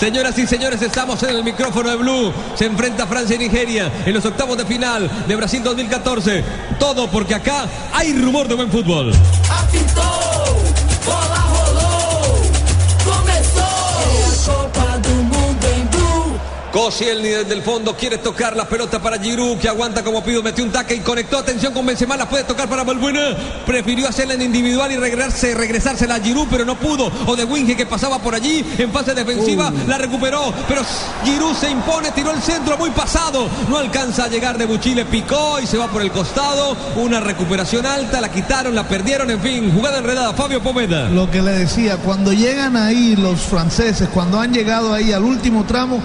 Señoras y señores, estamos en el micrófono de Blue. Se enfrenta Francia y Nigeria en los octavos de final de Brasil 2014. Todo porque acá hay rumor de buen fútbol. Koscielny desde el fondo quiere tocar la pelota para Giroud que aguanta como pido, metió un taque y conectó. Atención con Benzema, la puede tocar para Balbuena. Prefirió hacerla en individual y regresarse, regresársela a Giroud, pero no pudo. O de Winge que pasaba por allí en fase defensiva, la recuperó, pero Giroud se impone, tiró el centro muy pasado. No alcanza a llegar de Buchile, picó y se va por el costado. Una recuperación alta, la quitaron, la perdieron, en fin, jugada enredada. Fabio Pomeda. Lo que le decía, cuando llegan ahí los franceses, cuando han llegado ahí al último tramo,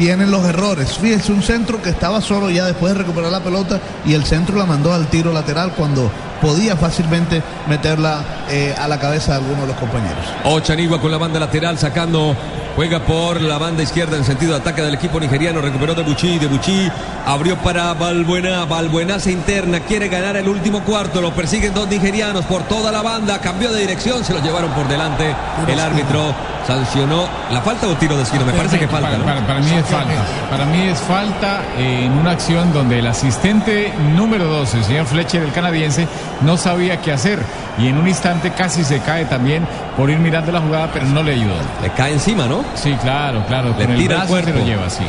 vienen los errores. Fíjese, un centro que estaba solo ya después de recuperar la pelota y el centro la mandó al tiro lateral cuando podía fácilmente meterla eh, a la cabeza de alguno de los compañeros. Ochanigua con la banda lateral sacando, juega por la banda izquierda en sentido de ataque del equipo nigeriano, recuperó de Buchi, de Buchi abrió para Balbuena, Balbuena se interna, quiere ganar el último cuarto, lo persiguen dos nigerianos por toda la banda, cambió de dirección, se lo llevaron por delante, el árbitro sancionó la falta o tiro de esquina, me parece que falta. Para, ¿no? para- para mí es falta. Para mí es falta en una acción donde el asistente número 12, el señor Fletcher, el canadiense, no sabía qué hacer. Y en un instante casi se cae también por ir mirando la jugada, pero no le ayudó. Le cae encima, ¿no? Sí, claro, claro. Le con el tira el brazo se cuerpo. lo lleva, sí.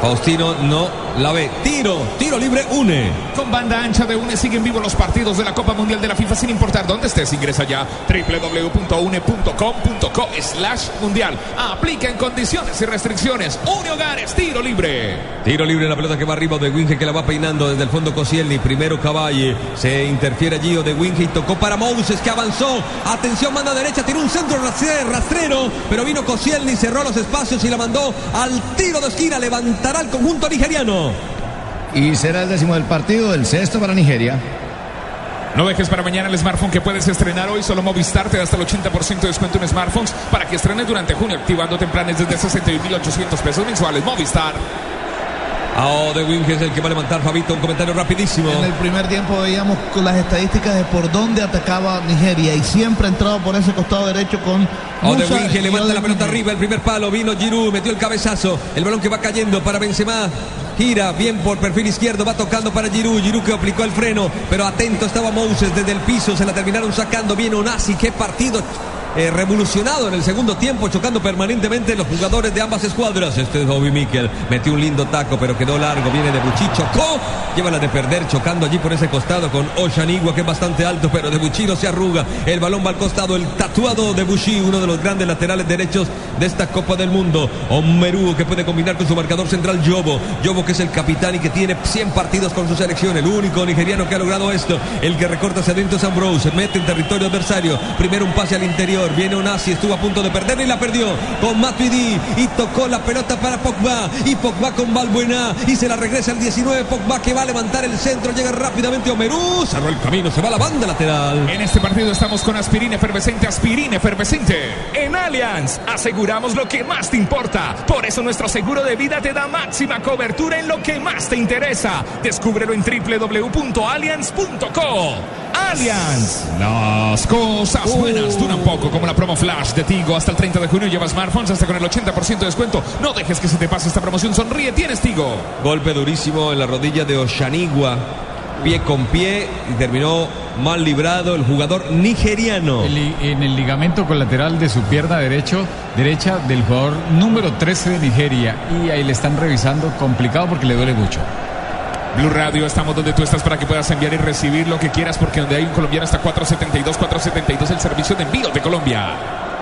Faustino no la ve. Tiro, tiro libre, une. Con banda ancha de UNE siguen vivos los partidos de la Copa Mundial de la FIFA sin importar dónde estés. Ingresa ya www.une.com.co slash mundial. Aplica en condiciones y restricciones. UNE Hogares, tiro libre. Tiro libre la pelota que va arriba de Winge que la va peinando desde el fondo Koscielny. Primero Caballe. Se interfiere allí o de Winge y tocó para Moses que avanzó. Atención, manda derecha. Tiró un centro rastre- rastrero. Pero vino Koscielny, cerró los espacios y la mandó al tiro de esquina. Levantará el conjunto nigeriano. Y será el décimo del partido, el sexto para Nigeria. No dejes para mañana el smartphone que puedes estrenar hoy. Solo Movistar te da hasta el 80% de descuento en smartphones para que estrenes durante junio, activándote en planes desde 61.800 pesos mensuales. Movistar. Ah, de Winge es el que va a levantar Fabito. Un comentario rapidísimo. En el primer tiempo veíamos con las estadísticas de por dónde atacaba Nigeria y siempre ha entrado por ese costado derecho con O de y levanta la pelota arriba, el primer palo, vino Giroud, metió el cabezazo, el balón que va cayendo para Benzema, gira bien por perfil izquierdo, va tocando para Giroud, Giroud que aplicó el freno, pero atento estaba Moses desde el piso, se la terminaron sacando, viene Onasi, qué partido eh, revolucionado en el segundo tiempo, chocando permanentemente los jugadores de ambas escuadras. Este es Bobby Mikel, metió un lindo taco, pero quedó largo, viene de Buchi, chocó, lleva la de perder, chocando allí por ese costado con Oshanigua, que es bastante alto, pero de Buchi no se arruga, el balón va al costado, el tatuado de Buchi, uno de los grandes laterales derechos de esta Copa del Mundo. Omeru, que puede combinar con su marcador central, Yobo, Yobo que es el capitán y que tiene 100 partidos con su selección, el único nigeriano que ha logrado esto, el que recorta hacia adentro es Ambrose, mete en territorio adversario, primero un pase al interior, viene Onasi, estuvo a punto de perder y la perdió con Matuidi y tocó la pelota para Pogba y Pogba con Balbuena y se la regresa al 19 Pogba que va a levantar el centro, llega rápidamente Omeru, cerró el camino, se va la banda lateral. En este partido estamos con aspirina efervescente, aspirina efervescente. En Allianz aseguramos lo que más te importa. Por eso nuestro seguro de vida te da máxima cobertura en lo que más te interesa. Descúbrelo en www.allianz.co. Allianz. Las cosas buenas duran poco, como la promo flash de Tigo. Hasta el 30 de junio lleva smartphones hasta con el 80% de descuento. No dejes que se te pase esta promoción. Sonríe, tienes Tigo. Golpe durísimo en la rodilla de Oshanigua. Pie con pie y terminó mal librado el jugador nigeriano. El en el ligamento colateral de su pierna derecho, derecha del jugador número 13 de Nigeria. Y ahí le están revisando complicado porque le duele mucho. Blue Radio, estamos donde tú estás para que puedas enviar y recibir lo que quieras, porque donde hay un colombiano está 472, 472 el servicio de envío de Colombia.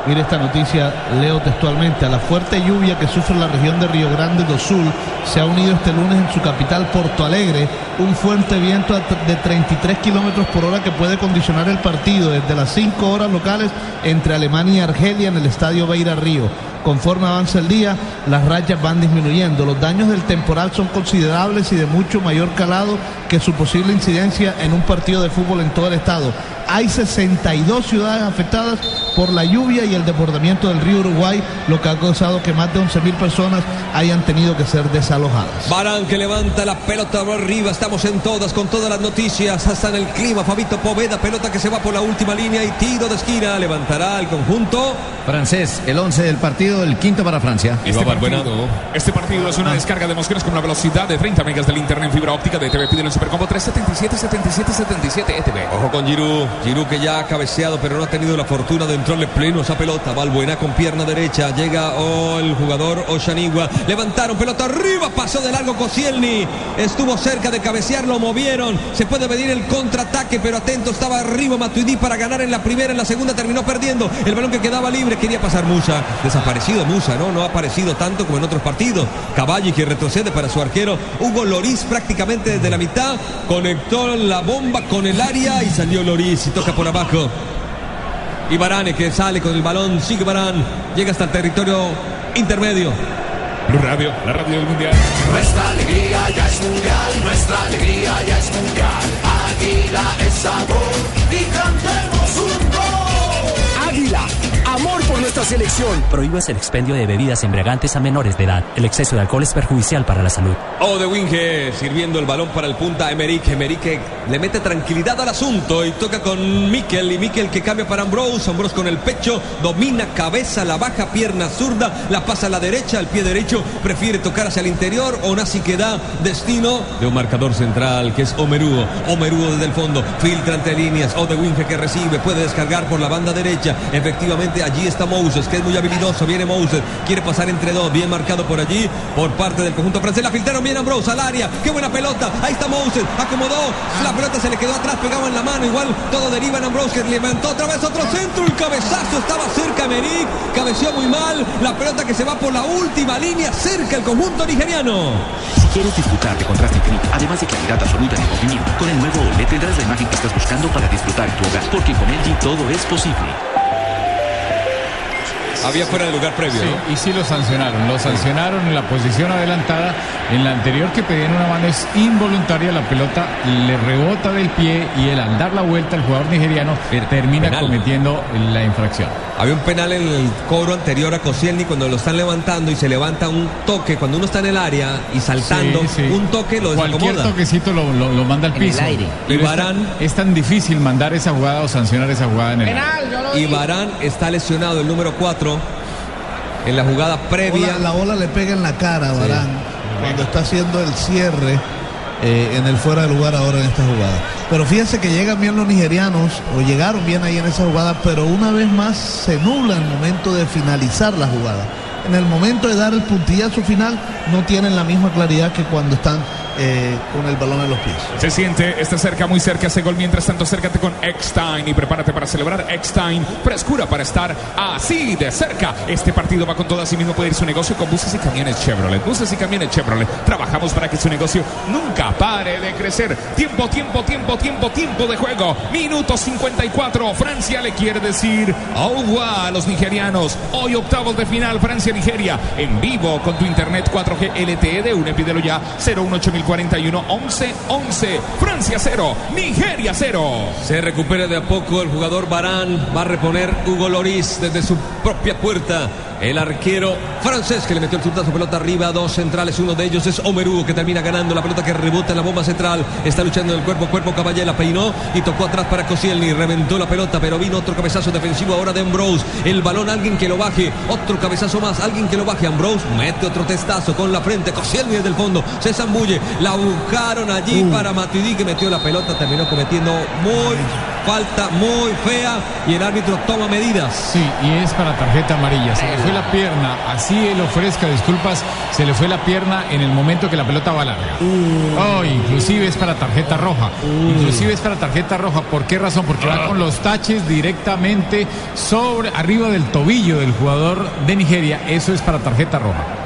Mire esta noticia, leo textualmente. A la fuerte lluvia que sufre la región de Río Grande do Sul, se ha unido este lunes en su capital, Porto Alegre, un fuerte viento de 33 kilómetros por hora que puede condicionar el partido desde las 5 horas locales entre Alemania y Argelia en el estadio Beira Río. Conforme avanza el día, las rayas van disminuyendo. Los daños del temporal son considerables y de mucho mayor calado que su posible incidencia en un partido de fútbol en todo el estado. hay 62 ciudades afectadas por la lluvia y el desbordamiento del río Uruguay, lo que ha causado que más de 11 mil personas hayan tenido que ser desalojadas. Barán que levanta la pelota arriba, estamos en todas, con todas las noticias, hasta en el clima, Fabito Poveda, pelota que se va por la última línea y tiro de esquina, levantará el conjunto. Francés, el 11 del partido, el quinto para Francia. Este partido, este partido es una descarga de emociones con una velocidad de 30 megas del internet en fibra óptica de TV. Pídelo en Supercombo 377 77 77 ETV. Ojo con Giroud, Giroud que ya ha cabeceado, pero no ha tenido la fortuna de entrarle pleno a esa pelota. Valbuena con pierna derecha, llega oh, el jugador Oshanigua. Levantaron pelota arriba, pasó de largo Koscielny. Estuvo cerca de cabecear, lo movieron. Se puede medir el contraataque, pero atento estaba arriba Matuidi para ganar en la primera, en la segunda terminó perdiendo. El balón que quedaba libre quería pasar Musa. Desaparecido Musa, ¿no? No ha aparecido tanto como en otros partidos. Caballi que retrocede para su arquero. Hugo Loris prácticamente desde la mitad. Conectó la bomba con el área y salió Loris y toca por abajo. Y Barane que sale con el balón, sigue Barán, llega hasta el territorio intermedio. Blue Radio, la radio del mundial. Nuestra alegría ya es mundial, nuestra alegría ya es mundial. Águila es sabor y cantemos un gol. Águila, amor por nuestra selección. Prohíbas el expendio de bebidas embriagantes a menores de edad. El exceso de alcohol es perjudicial para la salud. Oh, de Winge sirviendo el balón para el punta Emerick. Emerick que le mete tranquilidad al asunto y toca con Mikel. Y Mikel que cambia para Ambrose. Ambrose con el pecho, domina cabeza, la baja pierna zurda, la pasa a la derecha, el pie derecho. Prefiere tocar hacia el interior. Onasi que da destino de un marcador central que es Omeruo. Omeruo desde el fondo, filtra entre líneas. Oh, de Winge que recibe, puede descargar por la banda derecha. Efectivamente, allí está Moses, que es muy habilidoso. Viene Moses, quiere pasar entre dos, bien marcado por allí, por parte del conjunto francés. La filtraron bien Ambrose al área. Qué buena pelota. Ahí está Moses, acomodó. La pelota se le quedó atrás, pegaba en la mano. Igual todo deriva en Ambrose, que levantó otra vez otro centro. El cabezazo estaba cerca Meric. Cabeció muy mal. La pelota que se va por la última línea, cerca el conjunto nigeriano. Si quieres disfrutar de contraste infinito, además de claridad absoluta de movimiento, con el nuevo OLED tendrás la imagen que estás buscando para disfrutar en tu hogar, porque con LG todo es posible. Había fuera de lugar previo. Sí, ¿no? y sí lo sancionaron. Lo sancionaron en la posición adelantada. En la anterior que pedían una mano es involuntaria. La pelota le rebota del pie y el al dar la vuelta el jugador nigeriano termina penal. cometiendo la infracción. Había un penal en el cobro anterior a Koscielny cuando lo están levantando y se levanta un toque. Cuando uno está en el área y saltando, Sí, sí. un toque lo Cualquier desacomoda. toquecito lo, lo- lo manda al En el piso. aire. Y es tan- Varane- es tan difícil mandar esa jugada o sancionar esa jugada en el aire. Y Barán está lesionado, el número 4, en la jugada previa. Bola- la bola le pega en la cara a Barán cuando está haciendo el cierre eh, en el fuera de lugar ahora en esta jugada. Pero fíjense que llegan bien los nigerianos, o llegaron bien ahí en esa jugada, pero una vez más se nubla el momento de finalizar la jugada. En el momento de dar el puntillazo final, no tienen la misma claridad que cuando están eh, con el balón en los pies. Se siente, está cerca, muy cerca ese gol. Mientras tanto, acércate con Eckstein y prepárate para celebrar Eckstein. Frescura para estar así de cerca. Este partido va con todo. Así mismo puede ir su negocio con buses y camiones Chevrolet. Buses y camiones Chevrolet. Trabajamos para que su negocio nunca pare de crecer. Tiempo, tiempo, tiempo, tiempo, tiempo de juego. Minuto 54. Francia le quiere decir revoir a los nigerianos. Hoy octavos de final Francia-Nigeria. En vivo con tu internet 4G LTE de UNE. Pídelo ya 018041 11 11. Francia 0. Nigeria 0. Se recupera de a poco el jugador Barán. Va a reponer Hugo Loris desde su propia puerta. El arquero francés que le metió el zurdazo pelota arriba. Dos centrales. Uno de ellos es Omeru que termina ganando la pelota que rebota en la bomba central. Está luchando en el cuerpo. Cuerpo Caballera peinó y tocó atrás para Koscielny. Reventó la pelota, pero vino otro cabezazo defensivo ahora de Ambrose. El balón, alguien que lo baje. Otro cabezazo más, alguien que lo baje. Ambrose mete otro testazo con la frente. Koscielny desde el fondo. Se zambulle. La buscaron allí para Matuidi que metió la pelota. Terminó cometiendo muy falta, muy fea. Y el árbitro toma medidas. Sí, y es para tarjeta amarilla. Se le fue la pierna, así él ofrezca disculpas, se le fue la pierna en el momento que la pelota va larga. Oh, inclusive es para tarjeta roja. Inclusive es para tarjeta roja. ¿Por qué razón? Porque va con los taches directamente sobre, arriba del tobillo del jugador de Nigeria. Eso es para tarjeta roja.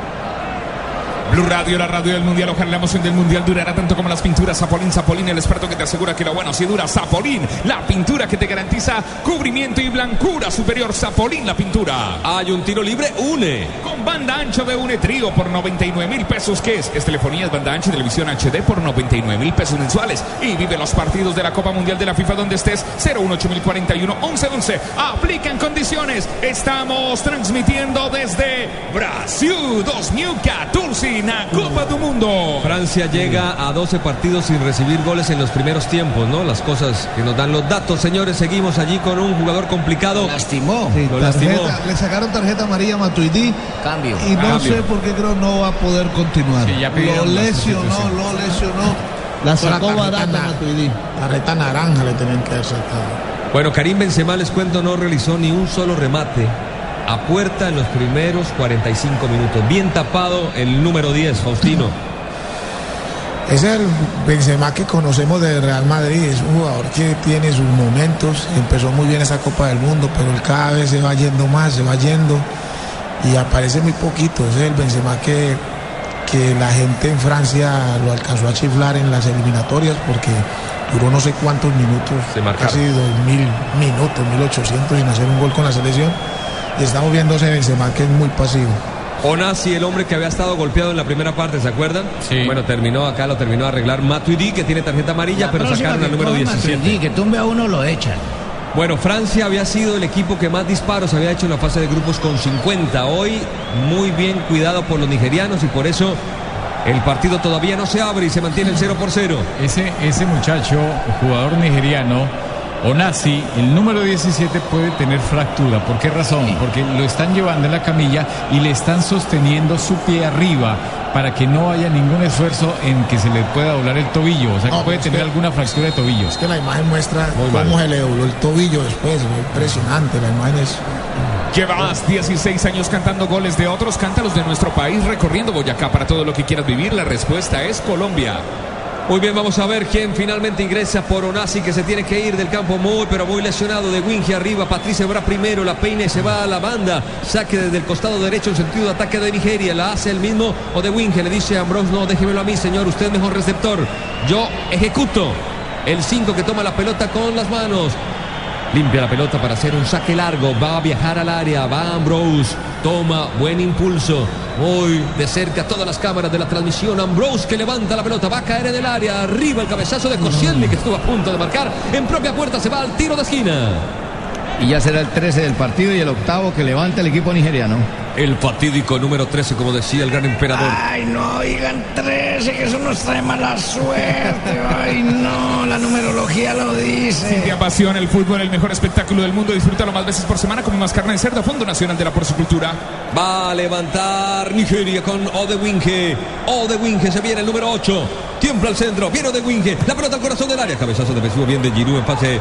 Blue Radio, la radio del mundial. Ojalá la emoción del mundial durará tanto como las pinturas. Zapolín, Zapolín, el experto que te asegura que lo bueno sí dura. Zapolín, la pintura que te garantiza cubrimiento y blancura superior. Zapolín, la pintura. Hay un tiro libre, une. Con banda ancha de une trío por 99 mil pesos. ¿Qué es? Es telefonía, es banda ancha y televisión HD por 99 mil pesos mensuales. Y vive los partidos de la Copa Mundial de la FIFA donde estés. 018041 1111. Aplica en condiciones. Estamos transmitiendo desde Brasil 2014 la Copa do Mundo. Francia llega a 12 partidos sin recibir goles en los primeros tiempos, ¿no? Las cosas que nos dan los datos, señores. Seguimos allí con un jugador complicado. Lastimó. Sí, Lo lastimó. le sacaron tarjeta amarilla a Matuidi Cambio. y no Cambio. sé por qué creo no va a poder continuar. Sí, ya lo lesionó, lo lesionó. La sacó barata Matuidi. Tarjeta naranja le tenían que haber sacado. Bueno, Karim Benzema, les cuento, no realizó ni un solo remate a puerta en los primeros 45 minutos. Bien tapado el número 10, Faustino. Es el Benzema que conocemos del Real Madrid, es un jugador que tiene sus momentos, empezó muy bien esa Copa del Mundo, pero él cada vez se va yendo más, se va yendo. Y aparece muy poquito, ese es el Benzema que, que la gente en Francia lo alcanzó a chiflar en las eliminatorias porque duró no sé cuántos minutos, Se casi 2000 minutos, 1800 sin hacer un gol con la selección y estamos viendo ese Benzema que es muy pasivo. Onasi, el hombre que había estado golpeado en la primera parte, ¿se acuerdan? Sí. Bueno, terminó acá, lo terminó a arreglar Matuidi, que tiene tarjeta amarilla, pero sacaron al número 17. que tumbe a uno lo echan. Bueno, Francia había sido el equipo que más disparos había hecho en la fase de grupos con 50. Hoy muy bien cuidado por los nigerianos y por eso el partido todavía no se abre y se mantiene el 0 por 0. Ese, ese muchacho, jugador nigeriano, Onasi, el número 17 puede tener fractura. ¿Por qué razón? Porque lo están llevando en la camilla y le están sosteniendo su pie arriba para que no haya ningún esfuerzo en que se le pueda doblar el tobillo. O sea, que No, puede tener que- alguna fractura de tobillo. Es que la imagen muestra Muy cómo mal. se le dobló el tobillo después, fue impresionante, la imagen es... Llevas 16 años cantando goles de otros, cántalos de nuestro país, recorriendo Boyacá para todo lo que quieras vivir. La respuesta es Colombia. Muy bien, vamos a ver quién finalmente ingresa por Onasi, que se tiene que ir del campo muy, pero muy lesionado. De Winge arriba, Patricia Bra primero, la peine se va a la banda. Saque desde el costado derecho en sentido de ataque de Nigeria. La hace el mismo o de Winge. Le dice a Ambrose, no, déjemelo a mí, señor, usted mejor receptor. Yo ejecuto. El 5 que toma la pelota con las manos. Limpia la pelota para hacer un saque largo. Va a viajar al área. Va Ambrose. Toma buen impulso. Muy de cerca todas las cámaras de la transmisión. Ambrose que levanta la pelota. Va a caer en el área. Arriba el cabezazo de Koscielny que estuvo a punto de marcar. En propia puerta se va al tiro de esquina. Y ya será el 13 del partido y el octavo que levanta el equipo nigeriano. El fatídico número 13, como decía el gran emperador. Ay, no digan 13, que eso nos trae mala suerte. Ay, no, la numerología lo dice. apasiona el fútbol, el mejor espectáculo del mundo, disfrútalo más veces por semana como más carne de cerdo. Fondo Nacional de la Porcicultura. Va a levantar Nigeria con Odewinge. Odewinge se viene el número 8. Tiembla al centro. Viene Odewinge. La pelota al corazón del área. Cabezazo defensivo bien de Giroud en pase.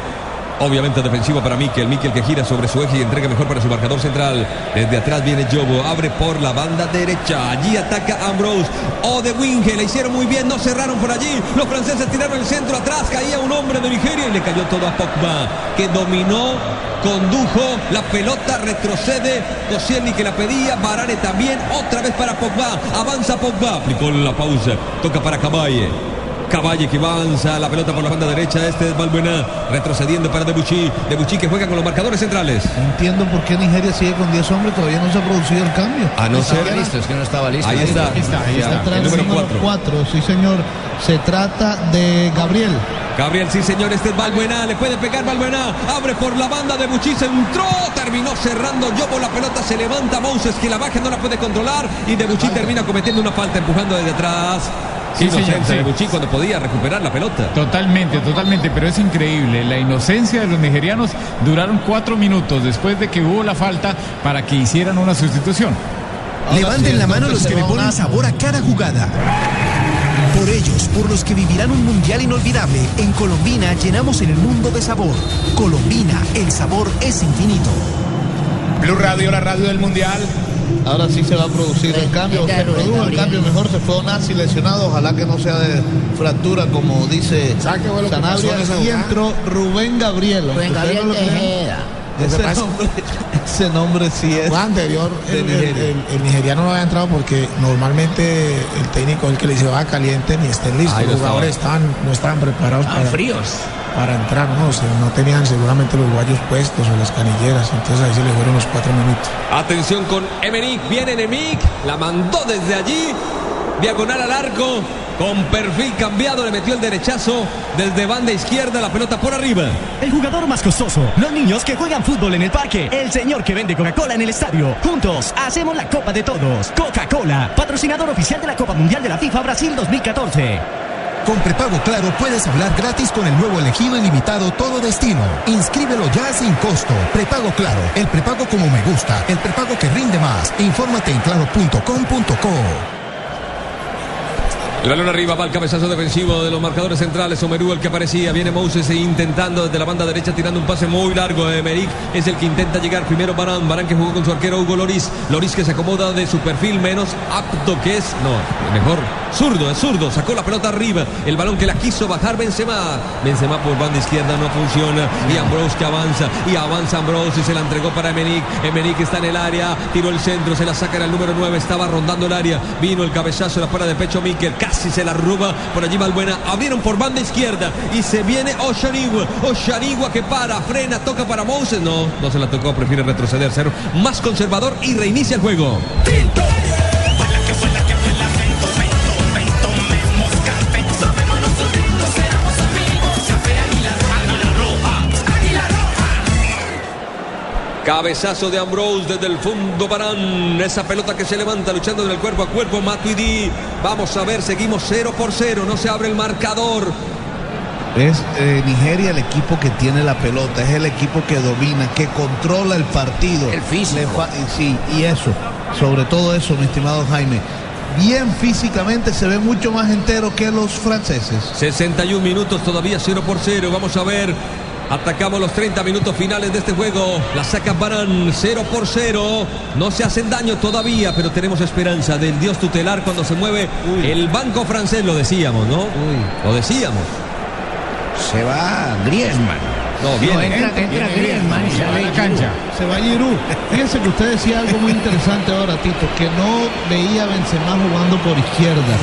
Obviamente defensivo para Mikel. Mikel que gira sobre su eje y entrega mejor para su marcador central. Desde atrás viene Jobo. Abre por la banda derecha. Allí ataca Ambrose. Odewinge. Le hicieron muy bien. No cerraron por allí. Los franceses tiraron el centro atrás. Caía un hombre de Nigeria y le cayó todo a Pogba. Que dominó condujo la pelota, retrocede Koscielny que la pedía, Varane también, otra vez para Pogba, avanza Pogba, aplicó la pausa, toca para Caballe. Caballe que avanza, la pelota por la banda derecha, este es Balbuena, retrocediendo para Debuchy, Debuchy que juega con los marcadores centrales. No entiendo por qué Nigeria sigue con 10 hombres, todavía no se ha producido el cambio. A no ser... Estaba listo, es que no estaba listo. Ahí está, Ahí está, ahí está. El número 4. 4, sí señor. Se trata de Gabriel. Gabriel, sí señor, este es Balbuena, le puede pegar Balbuena, abre por la banda de Buchí, se entró, terminó cerrando Yobo, la pelota se levanta, Moses que la baja no la puede controlar y de Buchí termina cometiendo una falta, empujando desde atrás. Sí, señor, Inocente sí. de Buchí cuando podía recuperar la pelota. Totalmente, totalmente, pero es increíble. La inocencia de los nigerianos duraron cuatro minutos después de que hubo la falta para que hicieran una sustitución. Levanten la mano los que le ponen sabor a cada jugada. Por ellos, por los que vivirán un mundial inolvidable, en Colombina llenamos el mundo de sabor. Colombina, el sabor es infinito. Blue Radio, la radio del mundial. Ahora sí se va a producir el cambio. Se produjo el cambio mejor. Se fue Onasi lesionado. Ojalá que no sea de fractura, como dice ¿Sabe qué fue lo que pasó Sanabria. Y entró Rubén Gabriel. Rubén Gabriel no. Tejeda. Ese nombre, ese nombre sí es. Fue anterior, de el, el- Nigeria. el- el nigeriano no había entrado porque normalmente el técnico es el que le dice va caliente ni estén listos. Los jugadores estaban, no estaban preparados para, fríos. Para entrar, ¿no? O sea, no tenían seguramente los guayos puestos o las canilleras, entonces ahí se le fueron los cuatro minutos. Atención con Emerick, viene Emerick, la mandó desde allí, diagonal al arco, con perfil cambiado, le metió el derechazo desde banda izquierda, la pelota por arriba. El jugador más costoso, los niños que juegan fútbol en el parque, el señor que vende Coca-Cola en el estadio. Juntos hacemos la Copa de Todos. Coca-Cola, patrocinador oficial de la Copa Mundial de la FIFA Brasil 2014. Con prepago claro puedes hablar gratis con el nuevo elegido ilimitado Todo Destino. Inscríbelo ya sin costo. Prepago claro, el prepago como me gusta, el prepago que rinde más. Infórmate en claro.com.co. El balón arriba va el cabezazo defensivo de los marcadores centrales. Omerú el que aparecía. Viene Moses intentando desde la banda derecha tirando un pase muy largo. Emerick es el que intenta llegar. Primero Barán. Barán que jugó con su arquero Hugo Loris. Loris que se acomoda de su perfil menos apto que es. No, mejor. Zurdo, es zurdo. Sacó la pelota arriba. El balón que la quiso bajar Benzema. Benzema por banda izquierda no funciona. Y Ambrose que avanza. Y avanza Ambrose y se la entregó para Emerick. Emerick está en el área. Tiró el centro. Se la saca el número 9. Estaba rondando el área. Vino el cabezazo. La para de pecho Mikel. Casi se la ruba. Por allí Valbuena. Abrieron por banda izquierda. Y se viene Oshanigua. Oshanigua que para. Frena. Toca para Moses. No, no se la tocó. Prefiere retroceder. Ser más conservador y reinicia el juego. Cabezazo de Ambrose desde el fondo Barán. Esa pelota que se levanta luchando en el cuerpo a cuerpo. Matuidi. Vamos a ver, seguimos 0 por 0. No se abre el marcador. Es eh, Nigeria el equipo que tiene la pelota, es el equipo que domina, que controla el partido. El físico. Sí, y eso, sobre todo eso, mi estimado Jaime. Bien físicamente se ve mucho más entero que los franceses. 61 minutos todavía 0 por 0. Vamos a ver. Atacamos los 30 minutos finales de este juego. La saca Barán 0 por 0. No se hacen daño todavía, pero tenemos esperanza del Dios tutelar cuando se mueve el banco francés. Lo decíamos, ¿no? Lo decíamos. Se va Griezmann. No, No, viene. entra, entra Griezmann y Se va a sale la cancha. Se va Giroud. Fíjense que usted decía algo muy interesante ahora, Tito, que no veía a Benzema jugando por izquierda.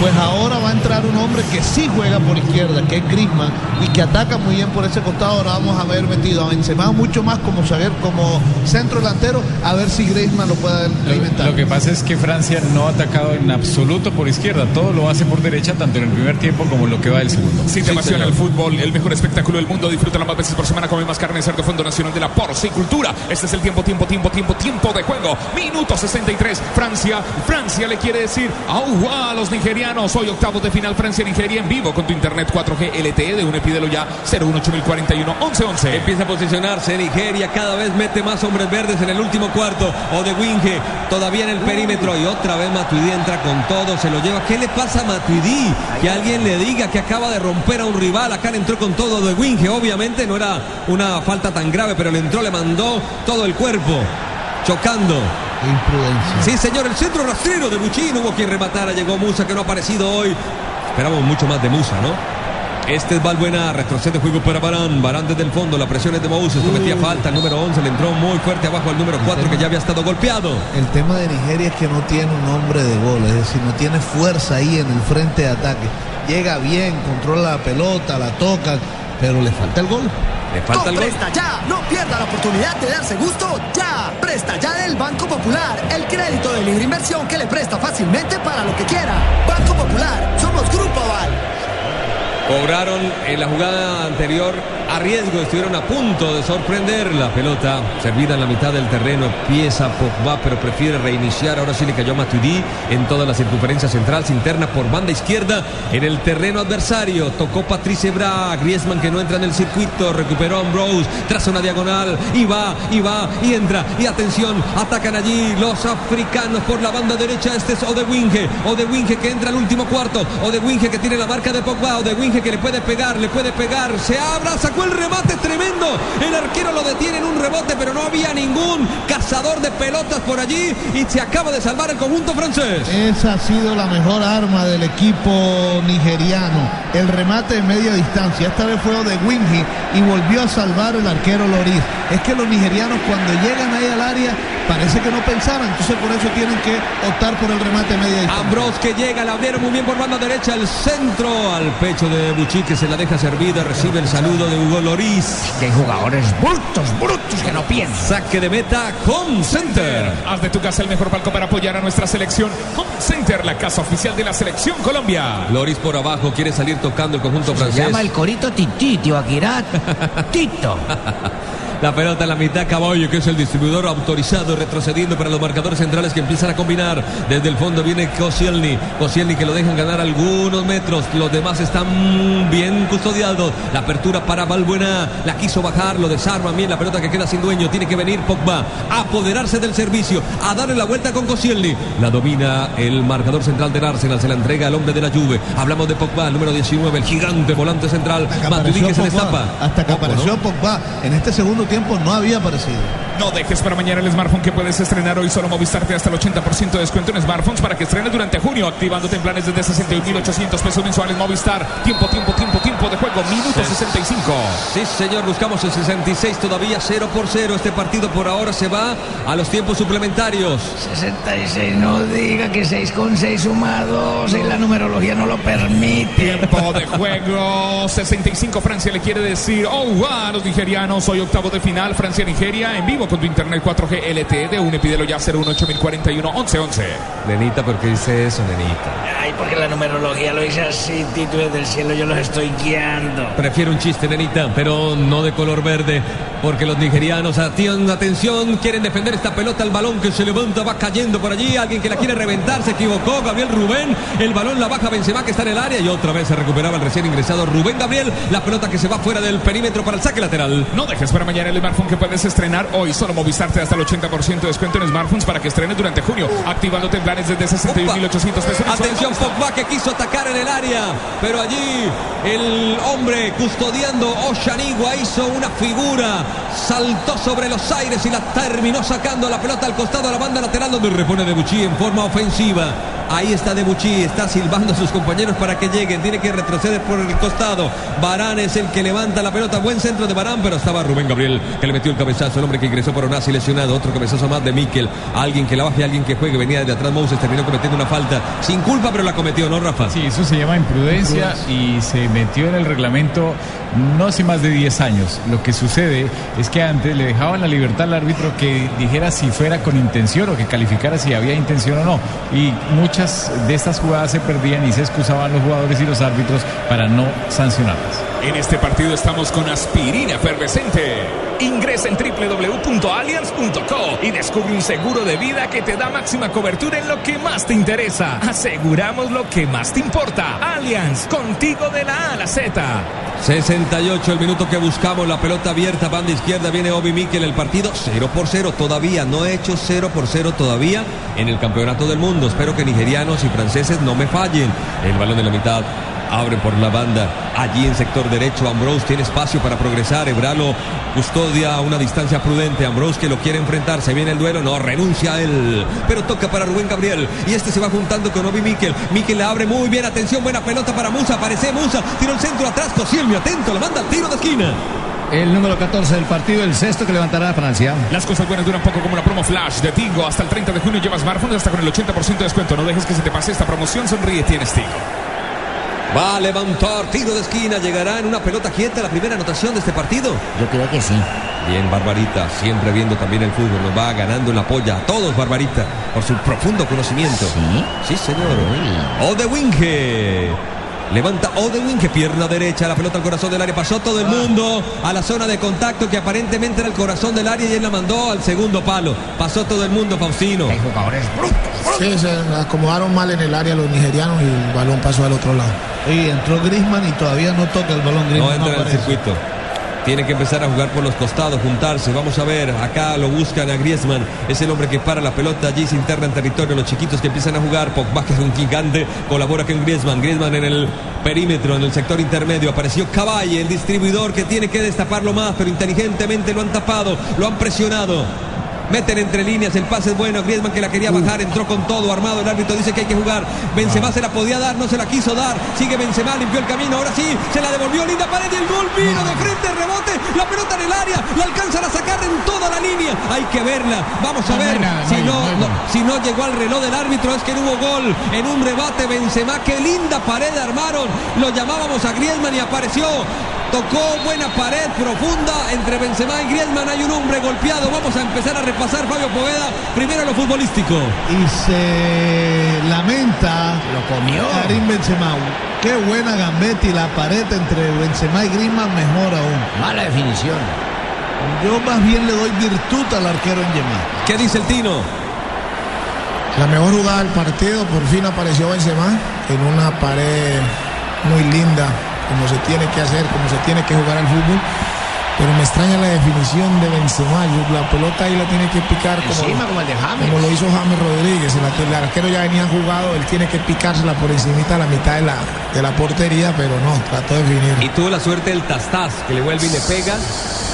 Pues ahora va a entrar un hombre que sí juega por izquierda, que es Griezmann, y que ataca muy bien por ese costado. Ahora vamos a ver metido a Benzema mucho más como saber como centro delantero, a ver si Griezmann lo puede alimentar. lo que pasa es que Francia no ha atacado en absoluto por izquierda, todo lo hace por derecha, tanto en el primer tiempo como en lo que va del segundo. Si te apasiona el fútbol, el mejor espectáculo del mundo, disfrútalo más veces por semana. Come más carne cerdo, Fondo Nacional de la Porcicultura. Este es el tiempo, tiempo, tiempo, tiempo, tiempo de juego. Minuto 63. Francia, Francia le quiere decir ¡Aua! a los nigerianos. Hoy octavos de final Francia-Nigeria en vivo con tu internet 4G LTE de un ya 01841 1111. Empieza a posicionarse Nigeria, cada vez mete más hombres verdes en el último cuarto. O de Winge, todavía en el perímetro. Y otra vez Matuidi entra con todo, se lo lleva. ¿Qué le pasa a Matuidi? Que alguien le diga que acaba de romper a un rival. Acá le entró con todo de Winge. Obviamente no era una falta tan grave, pero le entró, le mandó todo el cuerpo. Chocando. Imprudencia. Sí, señor, el centro rastrero de Buchín. Hubo quien rematara. Llegó Musa, que no ha aparecido hoy. Esperamos mucho más de Musa, ¿no? Este es Valbuena, retrocede juego para Barán. Barán desde el fondo, la presión es de Moses, cometía falta. El número 11 le entró muy fuerte abajo al número 4 que ya había estado golpeado. El tema de Nigeria es que no tiene un hombre de gol, es decir, no tiene fuerza ahí en el frente de ataque. Llega bien, controla la pelota, la toca, pero le falta el gol. Le falta el gol. Presta Ya, no pierda la oportunidad de darse gusto ya. Presta Ya del Banco Popular, el crédito de libre inversión que le presta fácilmente para lo que quiera. Banco Popular, somos Grupo Aval. Cobraron en la jugada anterior a riesgo, estuvieron a punto de sorprender. La pelota servida en la mitad del terreno, empieza Pogba pero prefiere reiniciar, ahora sí le cayó a Matuidi en toda la circunferencia central, se interna por banda izquierda en el terreno adversario, tocó Patrice Bra, Griezmann que no entra en el circuito, recuperó a Ambrose, traza una diagonal y va, y va, y entra, y atención, atacan allí los africanos por la banda derecha, este es Odewinge, Odewinge que entra al último cuarto, Odewinge que tiene la marca de Pogba, Odewinge que le puede pegar, le puede pegar, se abra, sacó aplicó el remate tremendo. El arquero lo detiene en un rebote, pero no había ningún cazador de pelotas por allí y se acaba de salvar el conjunto francés. Esa ha sido la mejor arma del equipo nigeriano. El remate de media distancia. Esta vez fue de Wingy y volvió a salvar el arquero Loris. Es que los nigerianos cuando llegan ahí al área parece que no pensaban. Entonces por eso tienen que optar por el remate de media distancia. Ambrose que llega, la abrieron muy bien por banda derecha, el centro al pecho de Buchi que se la deja servida, recibe el saludo de Hugo Loris. Que hay jugadores brutos, brutos que no piensan. Saque de meta, Home Center. Haz de tu casa el mejor palco para apoyar a nuestra selección. Home Center, la casa oficial de la selección Colombia. Loris por abajo quiere salir tocando el conjunto Se francés. llama el corito Tití, tío Aguirat. Tito. La pelota en la mitad, Caballo, que es el distribuidor autorizado, retrocediendo para los marcadores centrales que empiezan a combinar. Desde el fondo viene Koscielny. Koscielny que lo dejan ganar algunos metros. Los demás están bien custodiados. La apertura para Balbuena. La quiso bajar, lo desarma bien. La pelota que queda sin dueño. Tiene que venir Pogba a apoderarse del servicio, a darle la vuelta con Koscielny. La domina el marcador central del Arsenal. Se la entrega al hombre de la Juve. Hablamos de Pogba, el número 19, el gigante volante central. Matuidi que se destapa. Hasta que apareció Pogba. En este segundo tiempo no había aparecido. No dejes para mañana el smartphone que puedes estrenar hoy. Solo Movistar te hasta el 80% de descuento en smartphones para que estrenes durante junio. Activándote en planes desde 61.800 pesos mensuales Movistar. Tiempo, tiempo, tiempo, tiempo de juego. Minuto 65. Sí, señor, buscamos el 66 todavía 0 por 0. Este partido por ahora se va a los tiempos suplementarios. 66, no diga que 6 con 6 suma 2 y la numerología no lo permite. Tiempo de juego. 65 Francia le quiere decir, oh, wow, a los nigerianos, hoy octavo de final, Francia-Nigeria, en vivo con tu internet 4G LTE de UNE, pídelo ya 018 1111. Nenita, ¿por qué dice eso, nenita? Ay, porque la numerología lo dice así, Tito, desde el cielo yo los estoy guiando. Prefiero un chiste, nenita, pero no de color verde, porque los nigerianos, atiendan atención, quieren defender esta pelota, el balón que se levanta, va cayendo por allí, alguien que la quiere reventar, se equivocó, Gabriel Rubén, el balón la baja Benzema que está en el área y otra vez se recuperaba el recién ingresado Rubén Gabriel, la pelota que se va fuera del perímetro para el saque lateral. No dejes para mañana el smartphone que puedes estrenar hoy. Solo Movistar te da hasta el 80% de descuento en smartphones para que estrenes durante junio. Activándote en planes desde 61.800 pesos. Atención, Pogba que quiso atacar en el área, pero allí el hombre custodiando Oshanigua hizo una figura, saltó sobre los aires y la terminó sacando la pelota al costado de la banda lateral donde repone Debuchy en forma ofensiva. Ahí está Debuchy, está silbando a sus compañeros para que lleguen, tiene que retroceder por el costado. Barán es el que levanta la pelota, buen centro de Barán, pero estaba Rubén Gabriel que le metió el cabezazo, el hombre que ingresó por Onasi lesionado, otro cabezazo más de Mikel, alguien que la baje, alguien que juegue, venía de atrás Moses, terminó cometiendo una falta sin culpa, pero la cometió, ¿no, Rafa? Sí, eso se llama imprudencia y se metió en el reglamento no hace más de 10 años. Lo que sucede es que antes le dejaban la libertad al árbitro que dijera si fuera con intención o que calificara si había intención o no. Y muchas de estas jugadas se perdían y se excusaban los jugadores y los árbitros para no sancionarlas. En este partido estamos con aspirina efervescente. Ingresa en www.allianz.co y descubre un seguro de vida que te da máxima cobertura en lo que más te interesa. Aseguramos lo que más te importa. Allianz, contigo de la A a la Z. 68 el minuto que buscamos, la pelota abierta, banda izquierda, viene Obi Mikel, el partido 0 por 0 todavía, no he hecho 0 por 0 todavía en el campeonato del mundo. Espero que nigerianos y franceses no me fallen. El balón de la mitad abre por la banda, allí en sector derecho, Ambrose tiene espacio para progresar, Ebralo custodia a una distancia prudente, Ambrose que lo quiere enfrentar, se viene el duelo, no, renuncia a él, pero toca para Rubén Gabriel, y este se va juntando con Obi Mikel, Mikel la abre muy bien, atención, buena pelota para Musa, aparece Musa, tiro el centro atrás, Cosielmi, atento, la manda al tiro de esquina. El número 14 del partido, el sexto que levantará a Francia. Las cosas buenas duran poco como la promo Flash de Tigo. Hasta el 30 de junio llevas smartphones hasta con el 80% de descuento. No dejes que se te pase esta promoción. Sonríe, tienes Tigo. Va a levantar tiro de esquina, llegará en una pelota quieta la primera anotación de este partido. Yo creo que sí. Bien, Barbarita, siempre viendo también el fútbol, nos va ganando en la polla a todos, Barbarita, por su profundo conocimiento. ¿Sí? Sí, señor. O de Winge. Levanta Odewin, pierna derecha, la pelota al corazón del área, pasó todo el mundo a la zona de contacto que aparentemente era el corazón del área y él la mandó al segundo palo. Pasó todo el mundo, Faustino. Hay jugadores brutos. Sí, se acomodaron mal en el área los nigerianos y el balón pasó al otro lado. Y entró Grisman y todavía no toca el balón. Griezmann No entra en el circuito. Tiene que empezar a jugar por los costados, juntarse. Vamos a ver, acá lo buscan a Griezmann. Es el hombre que para la pelota allí, se interna en territorio. Los chiquitos que empiezan a jugar. Pogba, que es un gigante, colabora con Griezmann. Griezmann en el perímetro, en el sector intermedio. Apareció Caballe, el distribuidor que tiene que destaparlo más, pero inteligentemente lo han tapado, lo han presionado. Meten entre líneas, el pase es bueno. Griezmann que la quería bajar, entró con todo armado. El árbitro dice que hay que jugar. Benzema se la podía dar, no se la quiso dar. Sigue Benzema, limpió el camino. Ahora sí, se la devolvió linda pared y el gol vino de frente, rebote. La pelota en el área, la alcanzan a sacar en toda la línea. Hay que verla. Vamos a ver si no, si no llegó al reloj del árbitro. Es que no hubo gol en un rebate. Benzema, qué linda pared armaron. Lo llamábamos a Griezmann y apareció. Tocó buena pared profunda entre Benzema y Griezmann. Hay un hombre golpeado. Vamos a empezar a repasar, Fabio Poveda. Primero lo futbolístico. Y se lamenta. Lo comió. Karim Benzema. Qué buena Gambetti. La pared entre Benzema y Griezmann mejor aún. Mala definición. Yo más bien le doy virtud al arquero en Yemá. ¿Qué dice el Tino? La mejor jugada del partido, por fin apareció Benzema en una pared muy linda, como se tiene que hacer, como se tiene que jugar al fútbol. Pero me extraña la definición de Benzema. La pelota ahí la tiene que picar como, Encima, como el de James. como lo hizo James Rodríguez. El, el arquero ya venía jugado, él tiene que picársela por encimita a la mitad de la, de la portería, pero no, trató de definir. Y tuvo la suerte del Tastás, que le vuelve y le pega.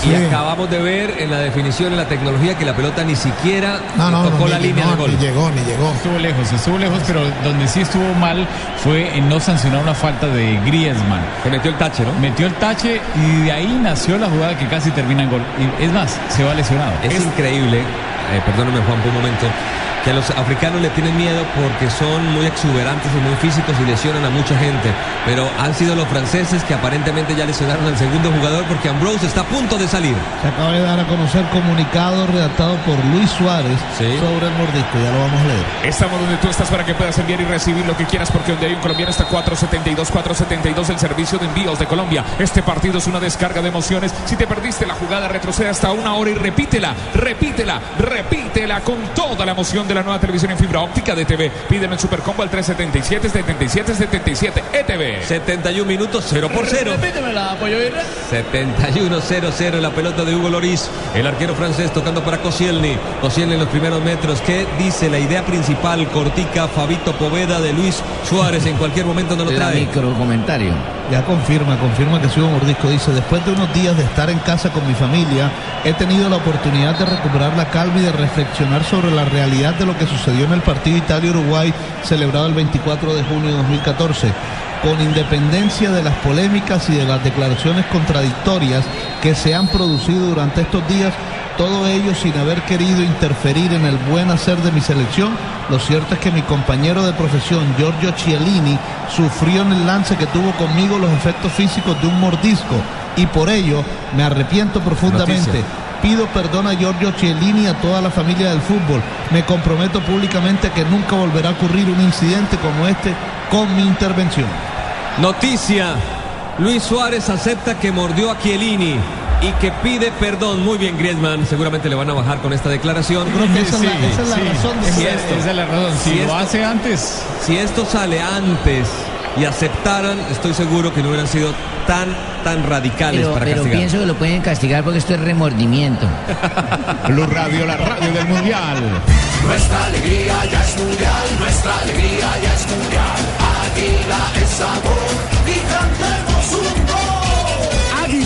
Y Sí. acabamos de ver en la definición, en la tecnología, que la pelota ni siquiera No, no, tocó no, la ni- línea no, de gol. ni llegó, ni llegó. Estuvo lejos, estuvo lejos, pero donde sí estuvo mal fue en no sancionar una falta de Griezmann. Que metió el tache, ¿no? Metió el tache y de ahí nació la jugada que casi termina en gol. Y es más, se va lesionado. Es, increíble, eh, perdóname Juan por un momento, que a los africanos le tienen miedo porque son muy exuberantes y muy físicos y lesionan a mucha gente. Pero han sido los franceses que aparentemente ya lesionaron al segundo jugador porque Ambrose está a punto de salir. Se acaba de dar a conocer comunicado redactado por Luis Suárez sobre el mordisco. Ya lo vamos a leer. Estamos donde tú estás para que puedas enviar y recibir lo que quieras, porque donde hay un colombiano está 472, 472, el servicio de envíos de Colombia. Este partido es una descarga de emociones. Si te perdiste la jugada, retrocede hasta una hora y repítela, repítela, repítela con toda la emoción de la nueva televisión en fibra óptica de TV. Pídeme el supercombo al 377 77 77 ETV. 71 minutos, 0 por 0. Repítemela, Pollo Irra. 71-0-0 la pelota de Hugo Loris, el arquero francés tocando para Koscielny. Koscielny en los primeros metros. ¿Qué dice la idea principal? Cortica, Fabito Poveda de Luis Suárez. En cualquier momento no lo La trae. micro comentario. Ya confirma, confirma que sigo mordisco. Dice, después de unos días de estar en casa con mi familia, he tenido la oportunidad de recuperar la calma y de reflexionar sobre la realidad de lo que sucedió en el partido Italia-Uruguay celebrado el 24 de junio de 2014. Con independencia de las polémicas y de las declaraciones contradictorias que se han producido durante estos días, todo ello sin haber querido interferir en el buen hacer de mi selección, lo cierto es que mi compañero de profesión, Giorgio Chiellini, sufrió en el lance que tuvo conmigo los efectos físicos de un mordisco y por ello me arrepiento profundamente. Pido perdón a Giorgio Chiellini y a toda la familia del fútbol. Me comprometo públicamente que nunca volverá a ocurrir un incidente como este con mi intervención. Noticia. Luis Suárez acepta que mordió a Chiellini y que pide perdón. Muy bien, Griezmann. Seguramente le van a bajar con esta declaración. Creo que esa es la- esa es la razón de Si esto- Esa es la razón. Si lo hace antes. Si esto sale antes y aceptaran, estoy seguro que no hubieran sido tan, tan radicales Pero, para pero castigar. pienso que lo pueden castigar porque esto es remordimiento. Blue Radio, la radio del Mundial. Nuestra alegría ya es mundial, nuestra alegría ya es mundial. Águila es sabor y cantemos un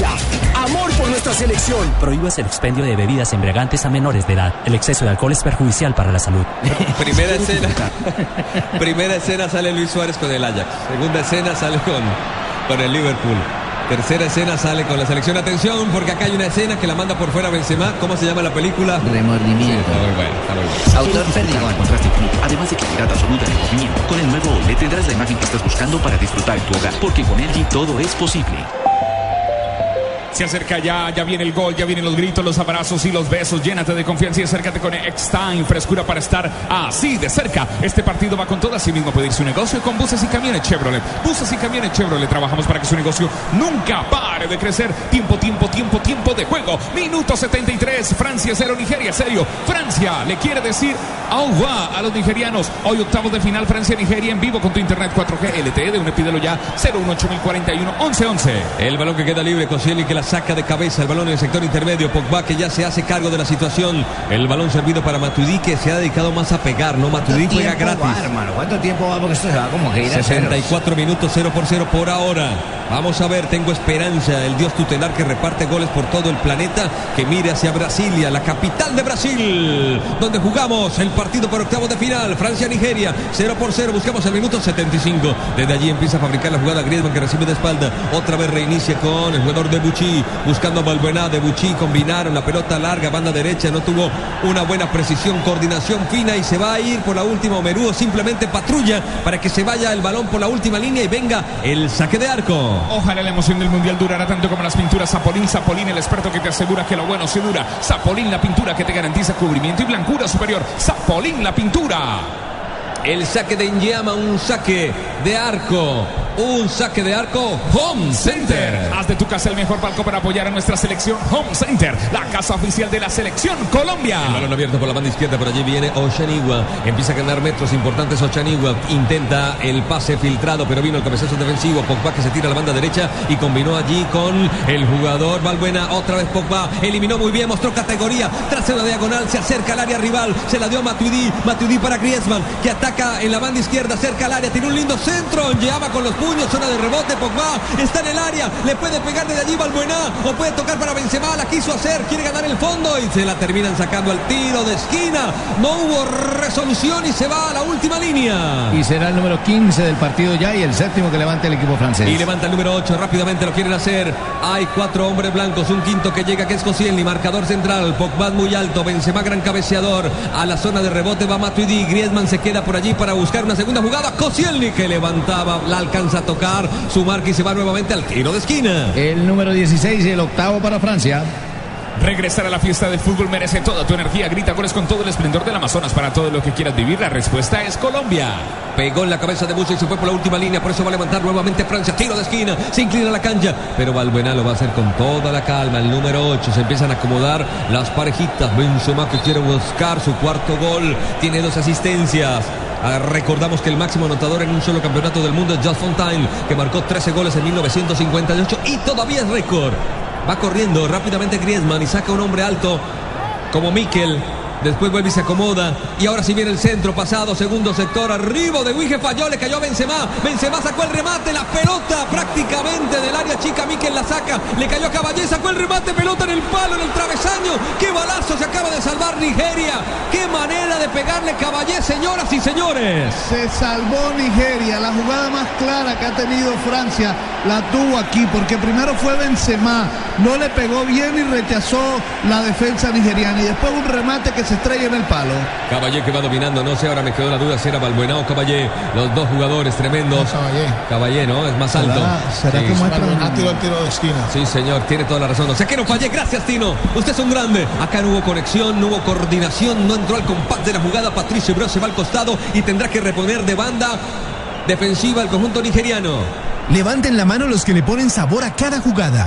amor por nuestra selección. Prohíbas el expendio de bebidas embriagantes a menores de edad. El exceso de alcohol es perjudicial para la salud. Primera escena. Primera escena sale Luis Suárez con el Ajax. Segunda escena sale con, con el Liverpool. Tercera escena sale con la selección. Atención, porque acá hay una escena que la manda por fuera Benzema. ¿Cómo se llama la película? Remordimiento. Está muy bueno, está muy bueno. Autor Perdigón. Contraste infinito, además de claridad absoluta el movimiento. Con el nuevo OLED tendrás la imagen que estás buscando para disfrutar en tu hogar, porque con LG todo es posible. Se acerca ya, ya viene el gol, ya vienen los gritos, los abrazos y los besos. Llénate de confianza y acércate con X-Time, frescura para estar así de cerca. Este partido va con todo, así mismo pedir su negocio con buses y camiones Chevrolet. Buses y camiones Chevrolet, trabajamos para que su negocio nunca pare de crecer. Tiempo, tiempo, tiempo, tiempo de juego. Minuto 73, Francia 0, Nigeria 0. Francia le quiere decir revoir a los nigerianos. Hoy octavos de final, Francia-Nigeria en vivo con tu internet 4G LTE de un pídelo ya 018041 1111. El balón que queda libre, Koscielny que la la saca de cabeza el balón en el sector intermedio. Pogba que ya se hace cargo de la situación. El balón servido para Matuidi que se ha dedicado más a pegar, ¿no? Matuidi juega gratis. va, hermano? ¿Cuánto tiempo va? Porque esto se va como que ir a 64 minutos 0 por 0 por ahora. Vamos a ver, tengo esperanza. El dios tutelar que reparte goles por todo el planeta. Que mire hacia Brasilia, la capital de Brasil. Donde jugamos el partido por octavos de final. Francia-Nigeria. 0 por 0. Buscamos el minuto 75. Desde allí empieza a fabricar la jugada Griezmann que recibe de espalda. Otra vez reinicia con el jugador de Buscando a Balbuena de Bucci. Combinaron la pelota larga, banda derecha. No tuvo una buena precisión, coordinación fina. Y se va a ir por la última. Merudo simplemente patrulla para que se vaya el balón por la última línea y venga el saque de arco. Ojalá la emoción del mundial durara tanto como las pinturas Zapolín. Zapolín, el experto que te asegura que lo bueno se dura. Zapolín, la pintura que te garantiza cubrimiento y blancura superior. Zapolín, la pintura. El saque de Inyama, un saque de arco. Un saque de arco. Home Center. Haz de tu casa el mejor palco para apoyar a nuestra selección Home Center, la casa oficial de la selección Colombia. El balón abierto por la banda izquierda, por allí viene Ochanigua. Empieza a ganar metros importantes Ochanigua. Intenta el pase filtrado, pero vino el cabezazo defensivo. Pogba que se tira a la banda derecha y combinó allí con el jugador Valbuena. Otra vez Pogba eliminó muy bien, mostró categoría. Tras una diagonal, se acerca al área rival. Se la dio Matuidi. Matuidi para Griezmann, que ataca en la banda izquierda, cerca al área. Tiene un lindo centro. Lleva con los puños, zona de rebote. Pogba está en el área. Le puede pegar desde allí Valbuena o puede tocar para Benzema. La quiso hacer, quiere ganar el fondo y se la terminan sacando al tiro de esquina. No hubo resolución y se va a la última línea. Y será el número 15 del partido ya y el séptimo que levante el equipo francés. Y levanta el número 8, rápidamente lo quieren hacer. Hay cuatro hombres blancos, un quinto que llega que es Koscielny, marcador central. Pogba muy alto, Benzema gran cabeceador. A la zona de rebote va Matuidi, Griezmann se queda por allí para buscar una segunda jugada. Koscielny que levantaba, la alcanza a tocar su marca y se va nuevamente al tiro de esquina. El número 16 y el octavo para Francia. Regresar a la fiesta del fútbol merece toda tu energía. Grita goles con todo el esplendor del Amazonas para todo lo que quieras vivir. La respuesta es Colombia. Pegó en la cabeza de Bucha y se fue por la última línea. Por eso va a levantar nuevamente Francia. Tiro de esquina. Se inclina la cancha. Pero Valbuena lo va a hacer con toda la calma. El número 8. Se empiezan a acomodar las parejitas. Benzema que quiere buscar su cuarto gol. Tiene dos asistencias. Ah, recordamos que el máximo anotador en un solo campeonato del mundo es Just Fontaine, que marcó 13 goles en 1958 y todavía es récord. Va corriendo rápidamente Griezmann y saca un hombre alto como Mikel. Después vuelve y se acomoda. Y ahora sí viene el centro pasado, segundo sector. Arriba de Wige falló, le cayó Benzema. Benzema sacó el remate, la pelota prácticamente del área chica. Mikel la saca, le cayó a Caballé, sacó el remate, pelota en el palo, en el travesaño. ¡Qué balazo se acaba de salvar Nigeria! ¡Qué manera de pegarle Caballé, señoras y señores! Se salvó Nigeria. La jugada más clara que ha tenido Francia la tuvo aquí, porque primero fue Benzema, no le pegó bien y rechazó la defensa nigeriana. Y después un remate que se estrella en el palo. Caballé que va dominando, no sé, ahora me quedó la duda si era Balbuena o Caballé. Los dos jugadores tremendos. Caballé. Caballé, ¿no? Es más alto. ¿Será Sí. que muestra Balbuena tiró el tiro de esquina. Sí, señor, tiene toda la razón. O sea que no fallé. Gracias, Tino. Usted es un grande. Acá no hubo conexión, no hubo coordinación, no entró al compás de la jugada. Patricio Bro se va al costado y tendrá que reponer de banda defensiva el conjunto nigeriano. Levanten la mano los que le ponen sabor a cada jugada.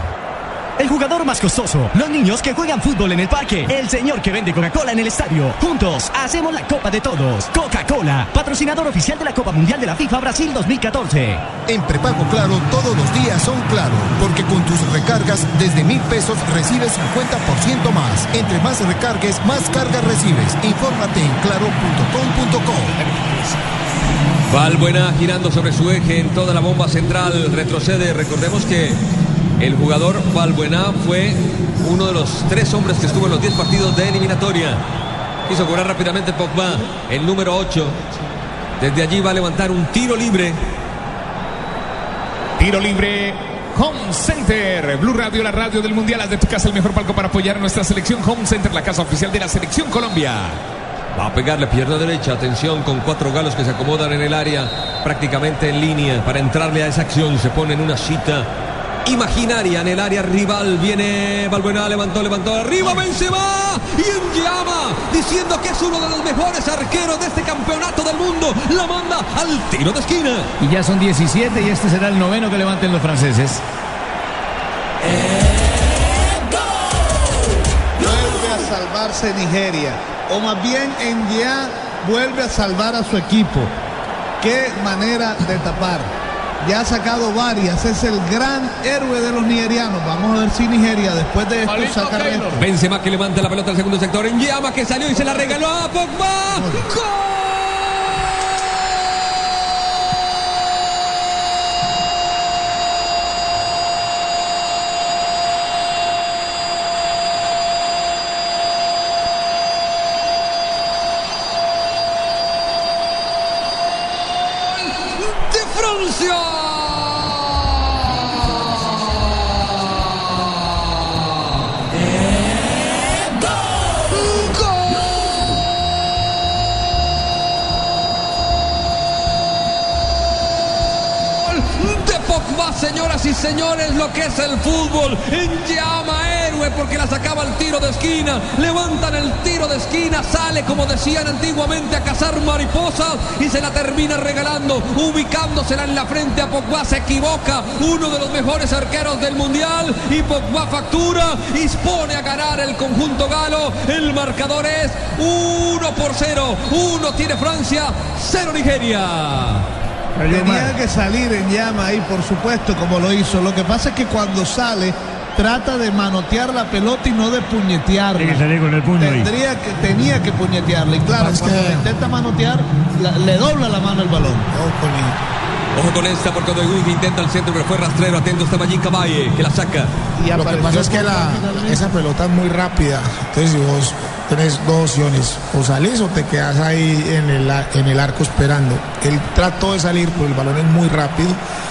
El jugador más costoso, los niños que juegan fútbol en el parque, el señor que vende Coca-Cola en el estadio. Juntos hacemos la Copa de Todos. Coca-Cola, patrocinador oficial de la Copa Mundial de la FIFA Brasil 2014. En prepago claro todos los días son claro, porque con tus recargas desde mil pesos recibes 50% más. Entre más recargues, más cargas recibes. Infórmate en claro.com.co. Valbuena girando sobre su eje en toda la bomba central. Retrocede. Recordemos que el jugador Valbuena fue uno de los tres hombres que estuvo en los 10 partidos de eliminatoria. Quiso cobrar rápidamente Pogba, el número 8. Desde allí va a levantar un tiro libre. Tiro libre. Home Center, Blue Radio, la radio del Mundial, haz de tu casa el mejor palco para apoyar a nuestra selección. Home Center, la casa oficial de la selección Colombia. Va a pegarle pierna derecha. Atención con cuatro galos que se acomodan en el área, prácticamente en línea. Para entrarle a esa acción se pone en una cita imaginaria en el área rival. Viene Balbuena, levantó, levantó arriba Benzema y en llama diciendo que es uno de los mejores arqueros de este campeonato del mundo. La manda al tiro de esquina. Y ya son 17 y este será el noveno que levanten los franceses. Vuelve a salvarse Nigeria. O más bien en ya vuelve a salvar a su equipo. Qué manera de tapar. Ya ha sacado varias, es el gran héroe de los nigerianos. Vamos a ver si Nigeria después de esto saca. Benzema que levanta la pelota al segundo sector. En llama que salió y se la regaló a Pogba. ¡Gol! Señores, lo que es el fútbol. En llama héroe porque la sacaba el tiro de esquina. Levantan el tiro de esquina, sale como decían antiguamente a cazar mariposas y se la termina regalando, ubicándosela en la frente a Pogba. Se equivoca, uno de los mejores arqueros del mundial y Pogba factura y pone a ganar el conjunto galo. El marcador es 1 por 0. 1 tiene Francia, 0 Nigeria. Tenía que salir en llama ahí, por supuesto, como lo hizo. Lo que pasa es que cuando sale, trata de manotear la pelota y no de puñetearla. Tiene que salir con el puño ahí. Tendría que, tenía que puñetearla. Y claro, cuando que- intenta manotear, la- le dobla la mano el balón. Ojo con esta porque De Guiga intenta el centro, pero fue rastrero. Atento está Magín Caballe, que la saca. Lo que pasa es que la, esa pelota es muy rápida. Entonces, si vos tenés dos opciones, o salís o te quedas ahí en el, a- en el arco esperando. Él trató de salir, pero el balón es muy rápido.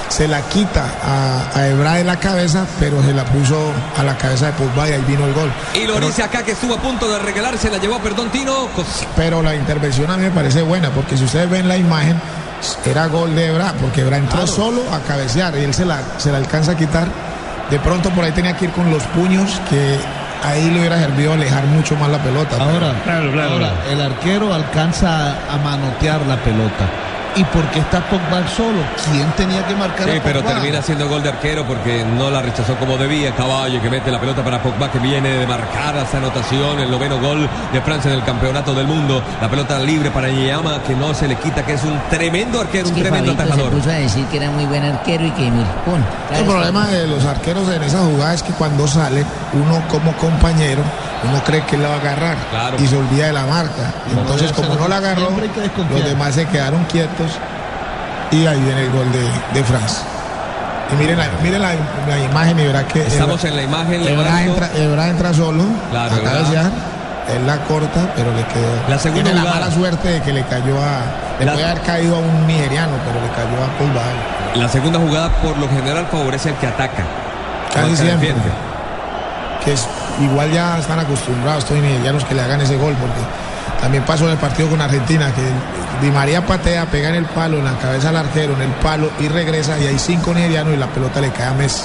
Se la quita a, a Ebra de la cabeza, pero se la puso a la cabeza de Pogba y ahí vino el gol. Y lo Pero- dice acá que estuvo a punto de regalarse, la llevó, perdón, Tino. Pero la intervención a mí me parece buena, porque si ustedes ven la imagen, era gol de Ebra, porque Ebra entró solo a cabecear y él se la, se la alcanza a quitar. De pronto por ahí tenía que ir con los puños, que ahí le hubiera servido alejar mucho más la pelota. Ahora, pero- ahora, el arquero alcanza a manotear la pelota. ¿Y por qué está Pogba solo? ¿Quién tenía que marcar Sí, a pero termina siendo gol de arquero porque no la rechazó como debía. Caballo que mete la pelota para Pogba que viene de marcar esta anotación, el noveno gol de Francia en el campeonato del mundo. La pelota libre para Yama que no se le quita, que es un tremendo arquero, un que tremendo Fabito se atajador. puso a decir que era muy buen arquero y que mira, pum. El problema de los arqueros en esa jugada es que cuando sale, uno como compañero, uno cree que él la va a agarrar y se olvida de la marca. Entonces, como no la agarró, los demás se quedaron quietos y ahí viene el gol de, de Francia. Y miren, la, miren la, la imagen y verá que Estamos en la imagen, Ebra entra, Ebra entra solo Claro. Él la corta, pero le quedó. La segunda Tiene la mala suerte de que le cayó a. Le La- puede haber caído a un nigeriano, pero le cayó a Pogba. La segunda jugada por lo general favorece al que ataca. Casi siempre. defiende. que es, igual ya están acostumbrados estos nigerianos que le hagan ese gol, porque también pasó en el partido con Argentina, que Di María patea, pega en el palo, en la cabeza al arquero, en el palo y regresa y hay cinco nigerianos y la pelota le cae a Messi.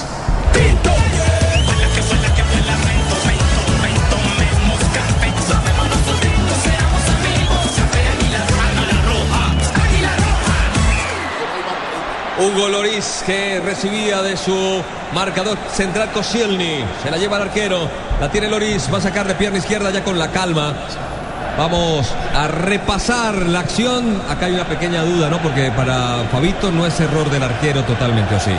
Hugo Loris que recibía de su marcador central Koscielny. Se la lleva el arquero. La tiene Loris. Va a sacar de pierna izquierda ya con la calma. Vamos a repasar la acción. Acá hay una pequeña duda, ¿no? Porque para Fabito no es error del arquero totalmente, ¿o sí?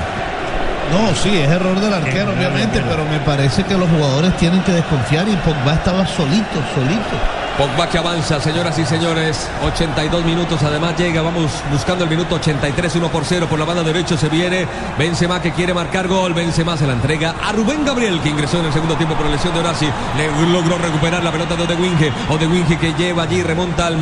No, sí, es error del arquero, obviamente, pero me parece que los jugadores tienen que desconfiar y Pogba estaba solito, solito. Pogba que avanza, señoras y señores. 82 minutos, además llega. Vamos buscando el minuto 83, 1 por 0 por la banda derecha. Se viene Benzema que quiere marcar gol. Benzema se la entrega a Rubén Gabriel que ingresó en el segundo tiempo por la lesión de Orasi. Le logró recuperar la pelota de Odewinge. Odewinge que lleva allí, remonta al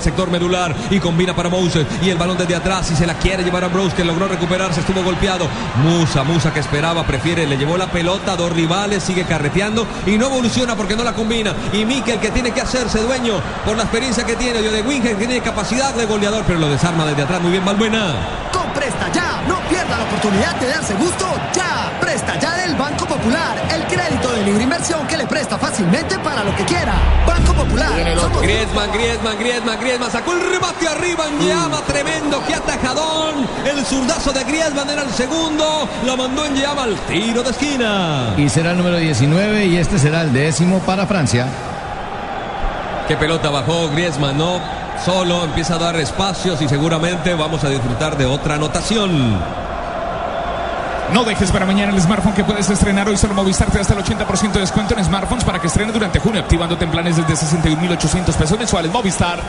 sector medular y combina para Moses. Y el balón desde atrás y se la quiere llevar a Brose que logró recuperarse. Estuvo golpeado. Musa, Musa que esperaba, prefiere, le llevó la pelota a dos rivales, sigue carreteando y no evoluciona porque no la combina. Y Mikel que tiene que hacerse dueño por la experiencia que tiene. De Winger que tiene capacidad de goleador, pero lo desarma desde atrás. Muy bien, Balbuena. Con Presta Ya, no pierda la oportunidad de darse gusto ya. Presta Ya del Banco Popular, el crédito de libre inversión que le presta fácilmente para lo que quiera. Banco Popular. somos- Griezmann, Griezmann, Griezmann, Griezmann sacó el remate arriba en llama, tremendo, que atajadón. El zurdazo de Griezmann era el segundo, lo mandó en llama al tiro de esquina. Y será el número 19 y este será el décimo para Francia. Qué pelota bajó Griezmann, ¿no? solo, empieza a dar espacios y seguramente vamos a disfrutar de otra anotación. No dejes para mañana el smartphone que puedes estrenar hoy. Solo Movistar te da hasta el 80% de descuento en smartphones para que estrene durante junio, activándote en planes desde 61.800 pesos mensuales. Movistar.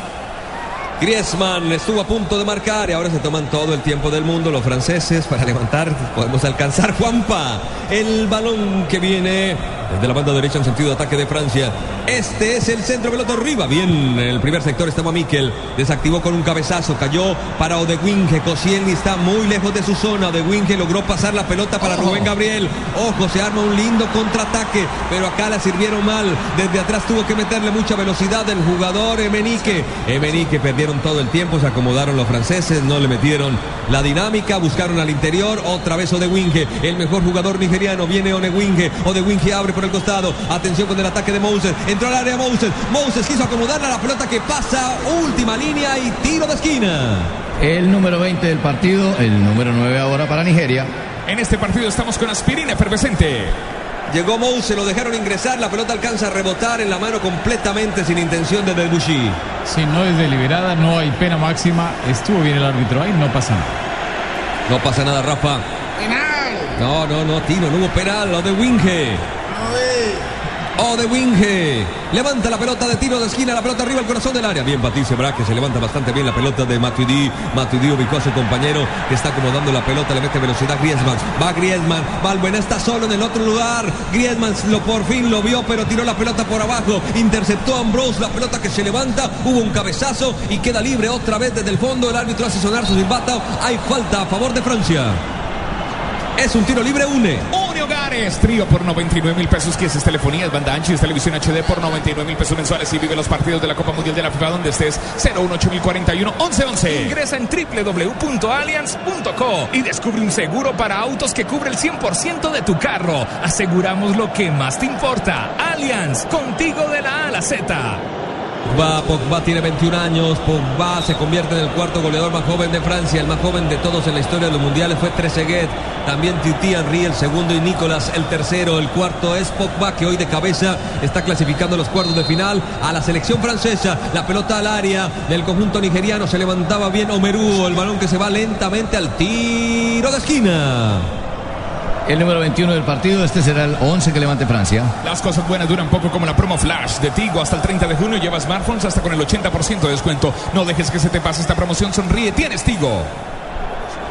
Griezmann estuvo a punto de marcar y ahora se toman todo el tiempo del mundo los franceses para levantar. Podemos alcanzar Juanpa. El balón que viene desde la banda derecha en sentido de ataque de Francia. Este es el centro pelota arriba. Bien, en el primer sector estaba Miquel. Desactivó con un cabezazo. Cayó para Odewinge. Koscielny está muy lejos de su zona. Odewinge logró pasar la pelota para Rubén Gabriel. Ojo, se arma un lindo contraataque. Pero acá la sirvieron mal. Desde atrás tuvo que meterle mucha velocidad el jugador Emenique. Emenique perdieron todo el tiempo. Se acomodaron los franceses. No le metieron la dinámica. Buscaron al interior. Otra vez Odewinge. El mejor jugador nigeriano. Viene Odewinge. Odewinge abre por el costado. Atención con el ataque de Moses. Entró al área Moses. Moses quiso acomodarla a la pelota que pasa. Última línea y tiro de esquina. El número 20 del partido, el número 9 ahora para Nigeria. En este partido estamos con aspirina efervescente. Llegó Moses, lo dejaron ingresar, la pelota alcanza a rebotar en la mano completamente sin intención de Debussy. Si no es deliberada, no hay pena máxima. Estuvo bien el árbitro ahí, no pasa nada. No pasa nada, Rafa. No, no, no, Tino, no hubo penal, lo de Winge. O de Winge. Levanta la pelota de tiro de esquina, la pelota arriba al corazón del área. Bien, Patricio Braque se levanta bastante bien la pelota de Matuidi. Matuidi ubicó a su compañero que está acomodando la pelota, le mete velocidad Griezmann. Va Griezmann, Valbuena está solo en el otro lugar. Griezmann lo por fin lo vio, pero tiró la pelota por abajo. Interceptó a Ambrose, la pelota que se levanta. Hubo un cabezazo y queda libre otra vez desde el fondo. El árbitro hace sonar su silbato. Hay falta a favor de Francia. Es un tiro libre, une. Une Trío por 99 mil pesos, que es telefonía, es banda ancha y televisión HD por 99 mil pesos mensuales y vive los partidos de la Copa Mundial de la FIFA donde estés 018041 1111. Ingresa en www.allianz.co y descubre un seguro para autos que cubre el 100% de tu carro. Aseguramos lo que más te importa. Allianz, contigo de la A a la Z. Pogba, Pogba tiene 21 años, Pogba se convierte en el cuarto goleador más joven de Francia, el más joven de todos en la historia de los mundiales fue Trezeguet, también Titi Henry el segundo y Nicolás el tercero, el cuarto es Pogba que hoy de cabeza está clasificando los cuartos de final a la selección francesa, la pelota al área del conjunto nigeriano, se levantaba bien Omerú, el balón que se va lentamente al tiro de esquina. El número 21 del partido, este será el 11 que levante Francia. Las cosas buenas duran poco como la promo Flash de Tigo. Hasta el 30 de junio lleva smartphones hasta con el 80% de descuento. No dejes que se te pase esta promoción. Sonríe, tienes Tigo.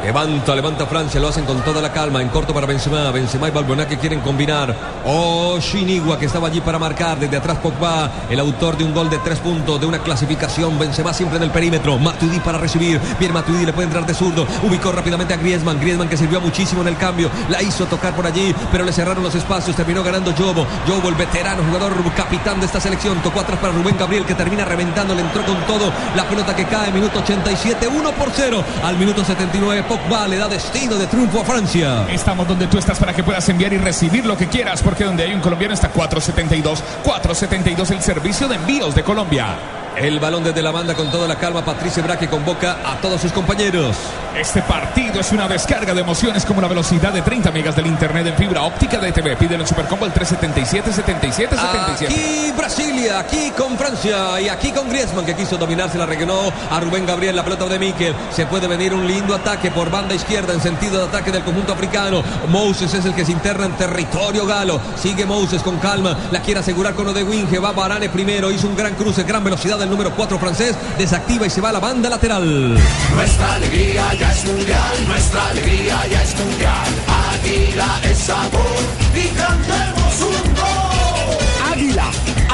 Levanta, levanta Francia, lo hacen con toda la calma, en corto para Benzema, Benzema y Balbuena que quieren combinar. Oh, Shinigua que estaba allí para marcar, desde atrás Pogba, el autor de un gol de tres puntos, de una clasificación, Benzema siempre en el perímetro, Matuidi para recibir, bien Matuidi le puede entrar de zurdo, ubicó rápidamente a Griezmann, Griezmann que sirvió muchísimo en el cambio, la hizo tocar por allí, pero le cerraron los espacios, terminó ganando Jobo, Jobo el veterano jugador capitán de esta selección, tocó atrás para Rubén Gabriel que termina reventando, le entró con todo, la pelota que cae, minuto 87, 1 por 0, al minuto 79 Le da destino de triunfo a Francia. Estamos donde tú estás para que puedas enviar y recibir lo que quieras, porque donde hay un colombiano está 472. 472 el servicio de envíos de Colombia. El balón desde la banda con toda la calma. Patricia Braque convoca a todos sus compañeros. Este partido es una descarga de emociones como la velocidad de 30 megas del internet en fibra óptica de TV. Pídelo en Supercombo el 377 77 77. Aquí Brasilia, aquí con Francia y aquí con Griezmann que quiso dominar, se la regaló a Rubén Gabriel, la pelota de Miquel. Se puede venir un lindo ataque por banda izquierda en sentido de ataque del conjunto africano. Moses es el que se interna en territorio galo. Sigue Moses con calma, la quiere asegurar con Odewinge. Va Barane primero, hizo un gran cruce, gran velocidad del número 4 francés. Desactiva y se va a la banda lateral. Nuestra alegría ya es mundial, nuestra alegría ya es mundial. Águila es sabor y cantemos un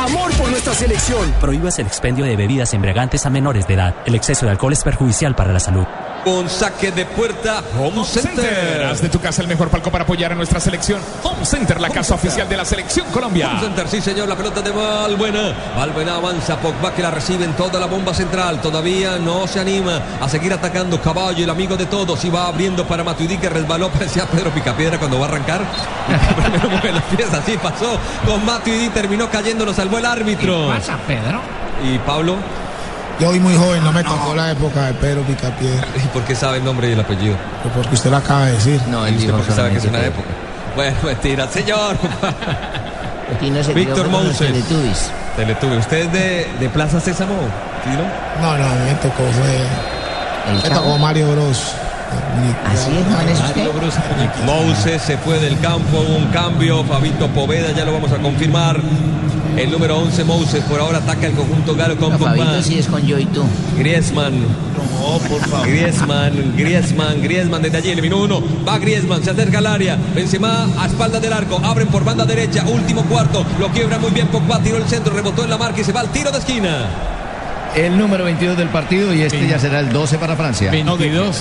amor por nuestra selección. Prohíbas el expendio de bebidas embriagantes a menores de edad. El exceso de alcohol es perjudicial para la salud. Un saque de puerta, Home Center. Haz de tu casa el mejor palco para apoyar a nuestra selección. Home Center, la casa oficial de la selección Colombia. Home Center, sí señor, la pelota de Valbuena. Valbuena avanza, Pogba que la recibe en toda la bomba central. Todavía no se anima a seguir atacando Caballo, el amigo de todos. Y va abriendo para Matuidi que resbaló, parecía Pedro Picapiedra cuando va a arrancar. Primero mueve los pies, así pasó con Matuidi, terminó cayendo, lo salvó el árbitro. ¿Qué pasa, Pedro? ¿Y Pablo? Yo hoy muy joven, no me tocó la época de Pedro Picapiedra. ¿Y por qué sabe el nombre y el apellido? Pues porque usted lo acaba de decir. No, ¿Y él usted dijo por qué sabe que es una época? Bueno, mentira, señor. No se Víctor Moses. Teletubbies. Teletuve. ¿Usted es de, de Plaza Sésamo? ¿Sí, no? No, me tocó, fue. Me tocó Mario Bros. Así es, es usted. Moses se fue del campo, hubo un cambio. Fabito Poveda, ya lo vamos a confirmar. El número 11, Moses, por ahora ataca el conjunto galo con No. Fabito sí es con yo y tú. Griezmann. No, por favor. Griezmann, Griezmann, Griezmann desde allí, eliminó uno. Va Griezmann, se acerca al área. Benzema a espalda del arco. Abren por banda derecha. Último cuarto. Lo quiebra muy bien Pogba. Tiró el centro, rebotó en la marca y se va al tiro de esquina. El número 22 del partido y este ya será el 12 para Francia. 22.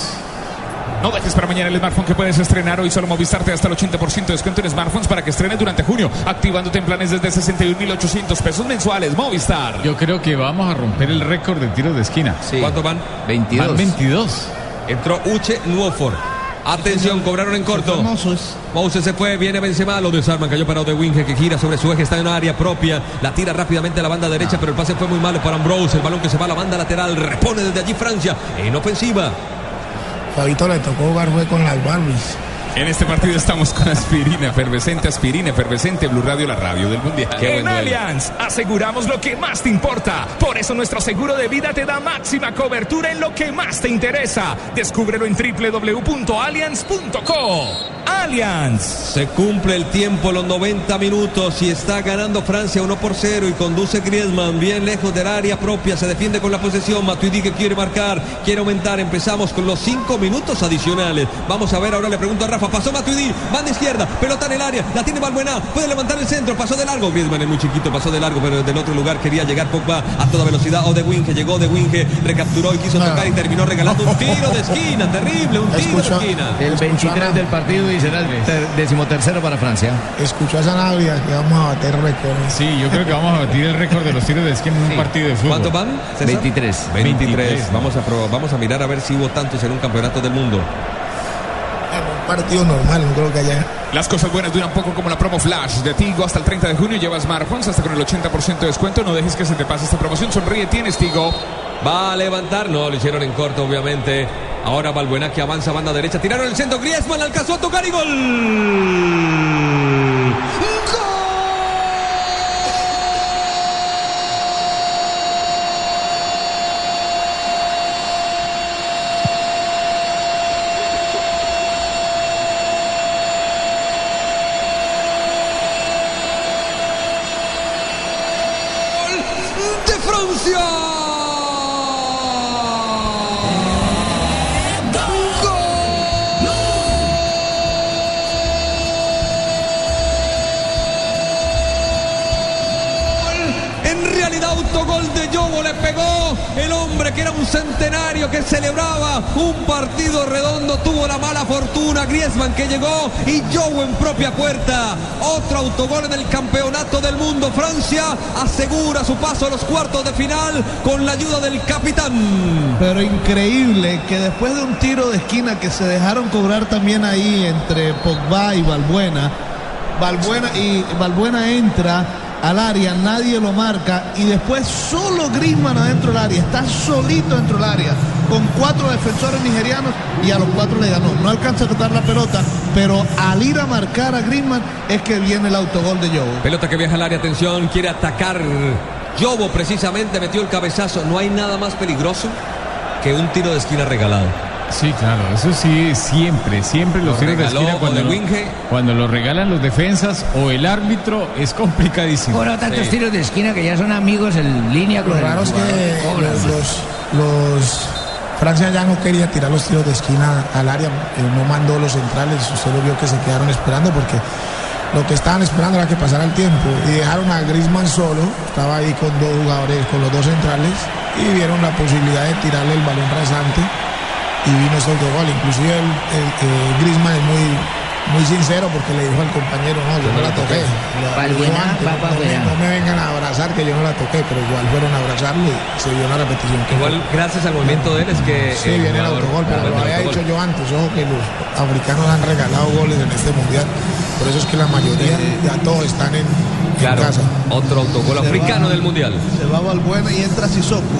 No dejes para mañana el smartphone que puedes estrenar hoy solo Movistar te da hasta el 80% de descuento en smartphones para que estrenes durante junio, activándote en planes desde 61.800 pesos mensuales. Movistar. Yo creo que vamos a romper el récord de tiros de esquina. ¿Cuántos van? 22. Van 22. Entró Uche Nuofor. Atención, cobraron en corto. Moses se fue, viene Benzema, lo desarman, cayó parado de Winge que gira sobre su eje, está en una área propia, la tira rápidamente a la banda derecha, pero el pase fue muy malo para Ambrose, el balón que se va a la banda lateral, repone desde allí Francia, en ofensiva. Fabito le tocó jugar fue con las Barbies. En este partido estamos con aspirina efervescente, aspirina efervescente, Blue Radio, la radio del mundial. Qué en. Allianz aseguramos lo que más te importa. Por eso nuestro seguro de vida te da máxima cobertura en lo que más te interesa. Descúbrelo en www.allianz.co. Allianz. Se cumple el tiempo, los 90 minutos y está ganando Francia 1 por 0 y conduce Griezmann bien lejos del área propia, se defiende con la posesión, Matuidi que quiere marcar, quiere aumentar, empezamos con los 5 minutos adicionales. Vamos a ver, ahora le pregunto a Rafa, pasó Matuidi, banda izquierda, pelota en el área, la tiene Balbuena, puede levantar el centro, pasó de largo, Griezmann es muy chiquito, pasó de largo, pero desde el otro lugar quería llegar Pogba a toda velocidad, o de Winge, llegó de Winge, recapturó y quiso tocar y terminó regalando un tiro de esquina, terrible, un tiro de esquina. El 23 del partido y será el ter- decimotercero para Francia. Escuchó a Sanabria que vamos a bater récords. Sí, yo creo que vamos a batir el récord de los tiros de esquina en un partido de fútbol. ¿Cuántos van? César? 23. 23. 23. Vamos a, pro- vamos a mirar a ver si hubo tantos en un campeonato del mundo. Un partido normal, no creo que haya. Las cosas buenas duran poco como la promo Flash de Tigo hasta el 30 de junio. Lleva smartphones hasta con el 80% de descuento. No dejes que se te pase esta promoción. Sonríe, tienes Tigo. Va a levantar, no, lo hicieron en corto, obviamente. Ahora Balbuena que avanza banda derecha. Tiraron el centro. Griezmann alcanzó a tocar y gol. ¡Gol Griezmann que llegó y Yobo en propia puerta. Otro autogol en el campeonato del mundo. Francia asegura su paso a los cuartos de final con la ayuda del capitán. Pero increíble que después de un tiro de esquina que se dejaron cobrar también ahí entre Pogba y Balbuena, Balbuena y Balbuena entra al área, nadie lo marca y después solo Griezmann adentro del área, está solito dentro del área con cuatro defensores nigerianos y a los cuatro le ganó. No alcanza a tocar la pelota, pero al ir a marcar a Griezmann es que viene el autogol de Yobo. pelota que viaja al área atención quiere atacar Yobo precisamente metió el cabezazo no hay nada más peligroso que un tiro de esquina regalado Sí, claro, eso sí, siempre, siempre los Lo tiros de esquina cuando lo, Winge. cuando lo regalan los defensas o el árbitro es complicadísimo. Cobra tantos Sí. tiros de esquina que ya son amigos en línea con Lo raro es que Cobran. los, los, los- Francia ya no quería tirar los tiros de esquina al área, eh, no mandó los centrales, usted lo vio que se quedaron esperando porque lo que estaban esperando era que pasara el tiempo y dejaron a Griezmann solo, estaba ahí con dos jugadores, con los dos centrales y vieron la posibilidad de tirarle el balón rasante y vino ese autogol, inclusive el, el- eh, Griezmann es muy muy sincero porque le dijo al compañero, no, yo no la toqué. La- antes, va no, me, afuera. no me vengan a abrazar que yo no la toqué, pero igual fueron a abrazarlo y se vio la repetición. igual gracias al movimiento de él es que Sí, viene el autogol, pero lo había dicho yo antes, ojo que los africanos han regalado goles en este mundial. Por eso es que la mayoría, ya todos están en, casa. otro autogol Se africano va- del mundial. Se va Balbuena y entra Sissoko.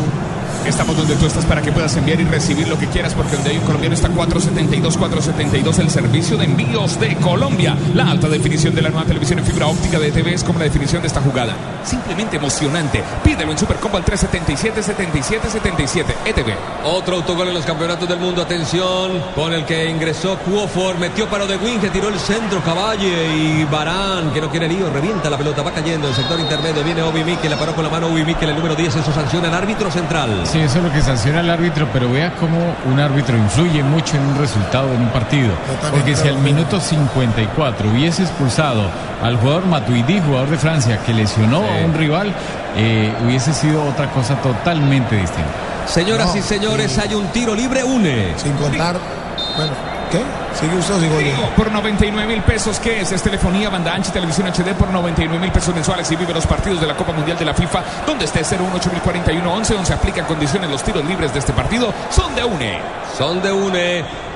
Estamos donde tú estás para que puedas enviar y recibir lo que quieras, porque donde hay un colombiano está 472, 472, el servicio de envíos de Colombia. La alta definición de la nueva televisión en fibra óptica de TV es como la definición de esta jugada. Simplemente emocionante. Pídelo en Supercombo al 377 77 77 ETV. Otro autogol en los campeonatos del mundo. Atención, con el que ingresó Cuofor. Metió para De Winge, tiró el centro, Caballe y Barán, que no quiere lío. Revienta la pelota, va cayendo. El sector intermedio viene Obi Mikel, la paró con la mano Obi Mikel, el número 10. Eso sanciona el árbitro central. Sí, eso es lo que sanciona el árbitro, pero vea cómo un árbitro influye mucho en un resultado en un partido. Porque si al minuto 54 hubiese expulsado al jugador Matuidi, jugador de Francia, que lesionó a un rival, eh, hubiese sido otra cosa totalmente distinta. Señoras y señores, hay un tiro libre, une. Sin contar. Bueno, ¿qué? ¿Sigue usted o sigo yo? Por 99 mil pesos, ¿qué es? Es telefonía, banda ancha y televisión HD por 99 mil pesos mensuales y vive los partidos de la Copa Mundial de la FIFA, donde esté 018 11 donde se aplican condiciones. Los tiros libres de este partido son de UNE. Son de UNE.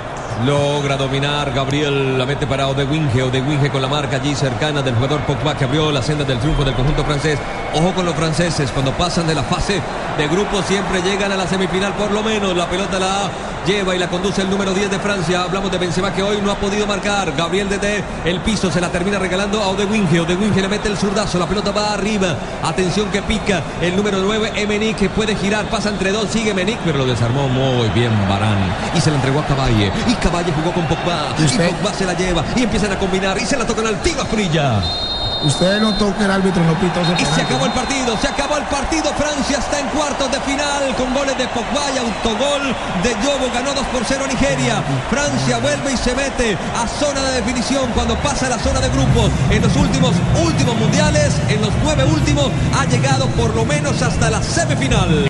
Logra dominar Gabriel, la mete para Odewinge, Odewinge con la marca allí cercana del jugador Pogba que abrió la senda del triunfo del conjunto francés. Ojo con los franceses, cuando pasan de la fase de grupo siempre llegan a la semifinal por lo menos. La pelota la lleva y la conduce el número 10 de Francia. Hablamos de Benzema que hoy no ha podido marcar. Gabriel desde el piso se la termina regalando a Odewinge. Odewinge le mete el zurdazo, la pelota va arriba. Atención que pica el número 9, Emenick que puede girar, pasa entre dos, sigue Emenick, pero lo desarmó muy bien Barán y se la entregó a Caballe. Y Caballe jugó con Pogba. Y, Pogba se la lleva y empiezan a combinar y se la tocan al tiro a Frilla. Usted notó que el árbitro no ese Y se acabó ¿no? el partido, se acabó el partido. Francia está en cuartos de final con goles de Pogba y autogol de Yobo. Ganó 2 por 0 Nigeria. Francia vuelve y se mete a zona de definición cuando pasa a la zona de grupos. En los últimos, últimos mundiales, en los nueve últimos, ha llegado por lo menos hasta la semifinal.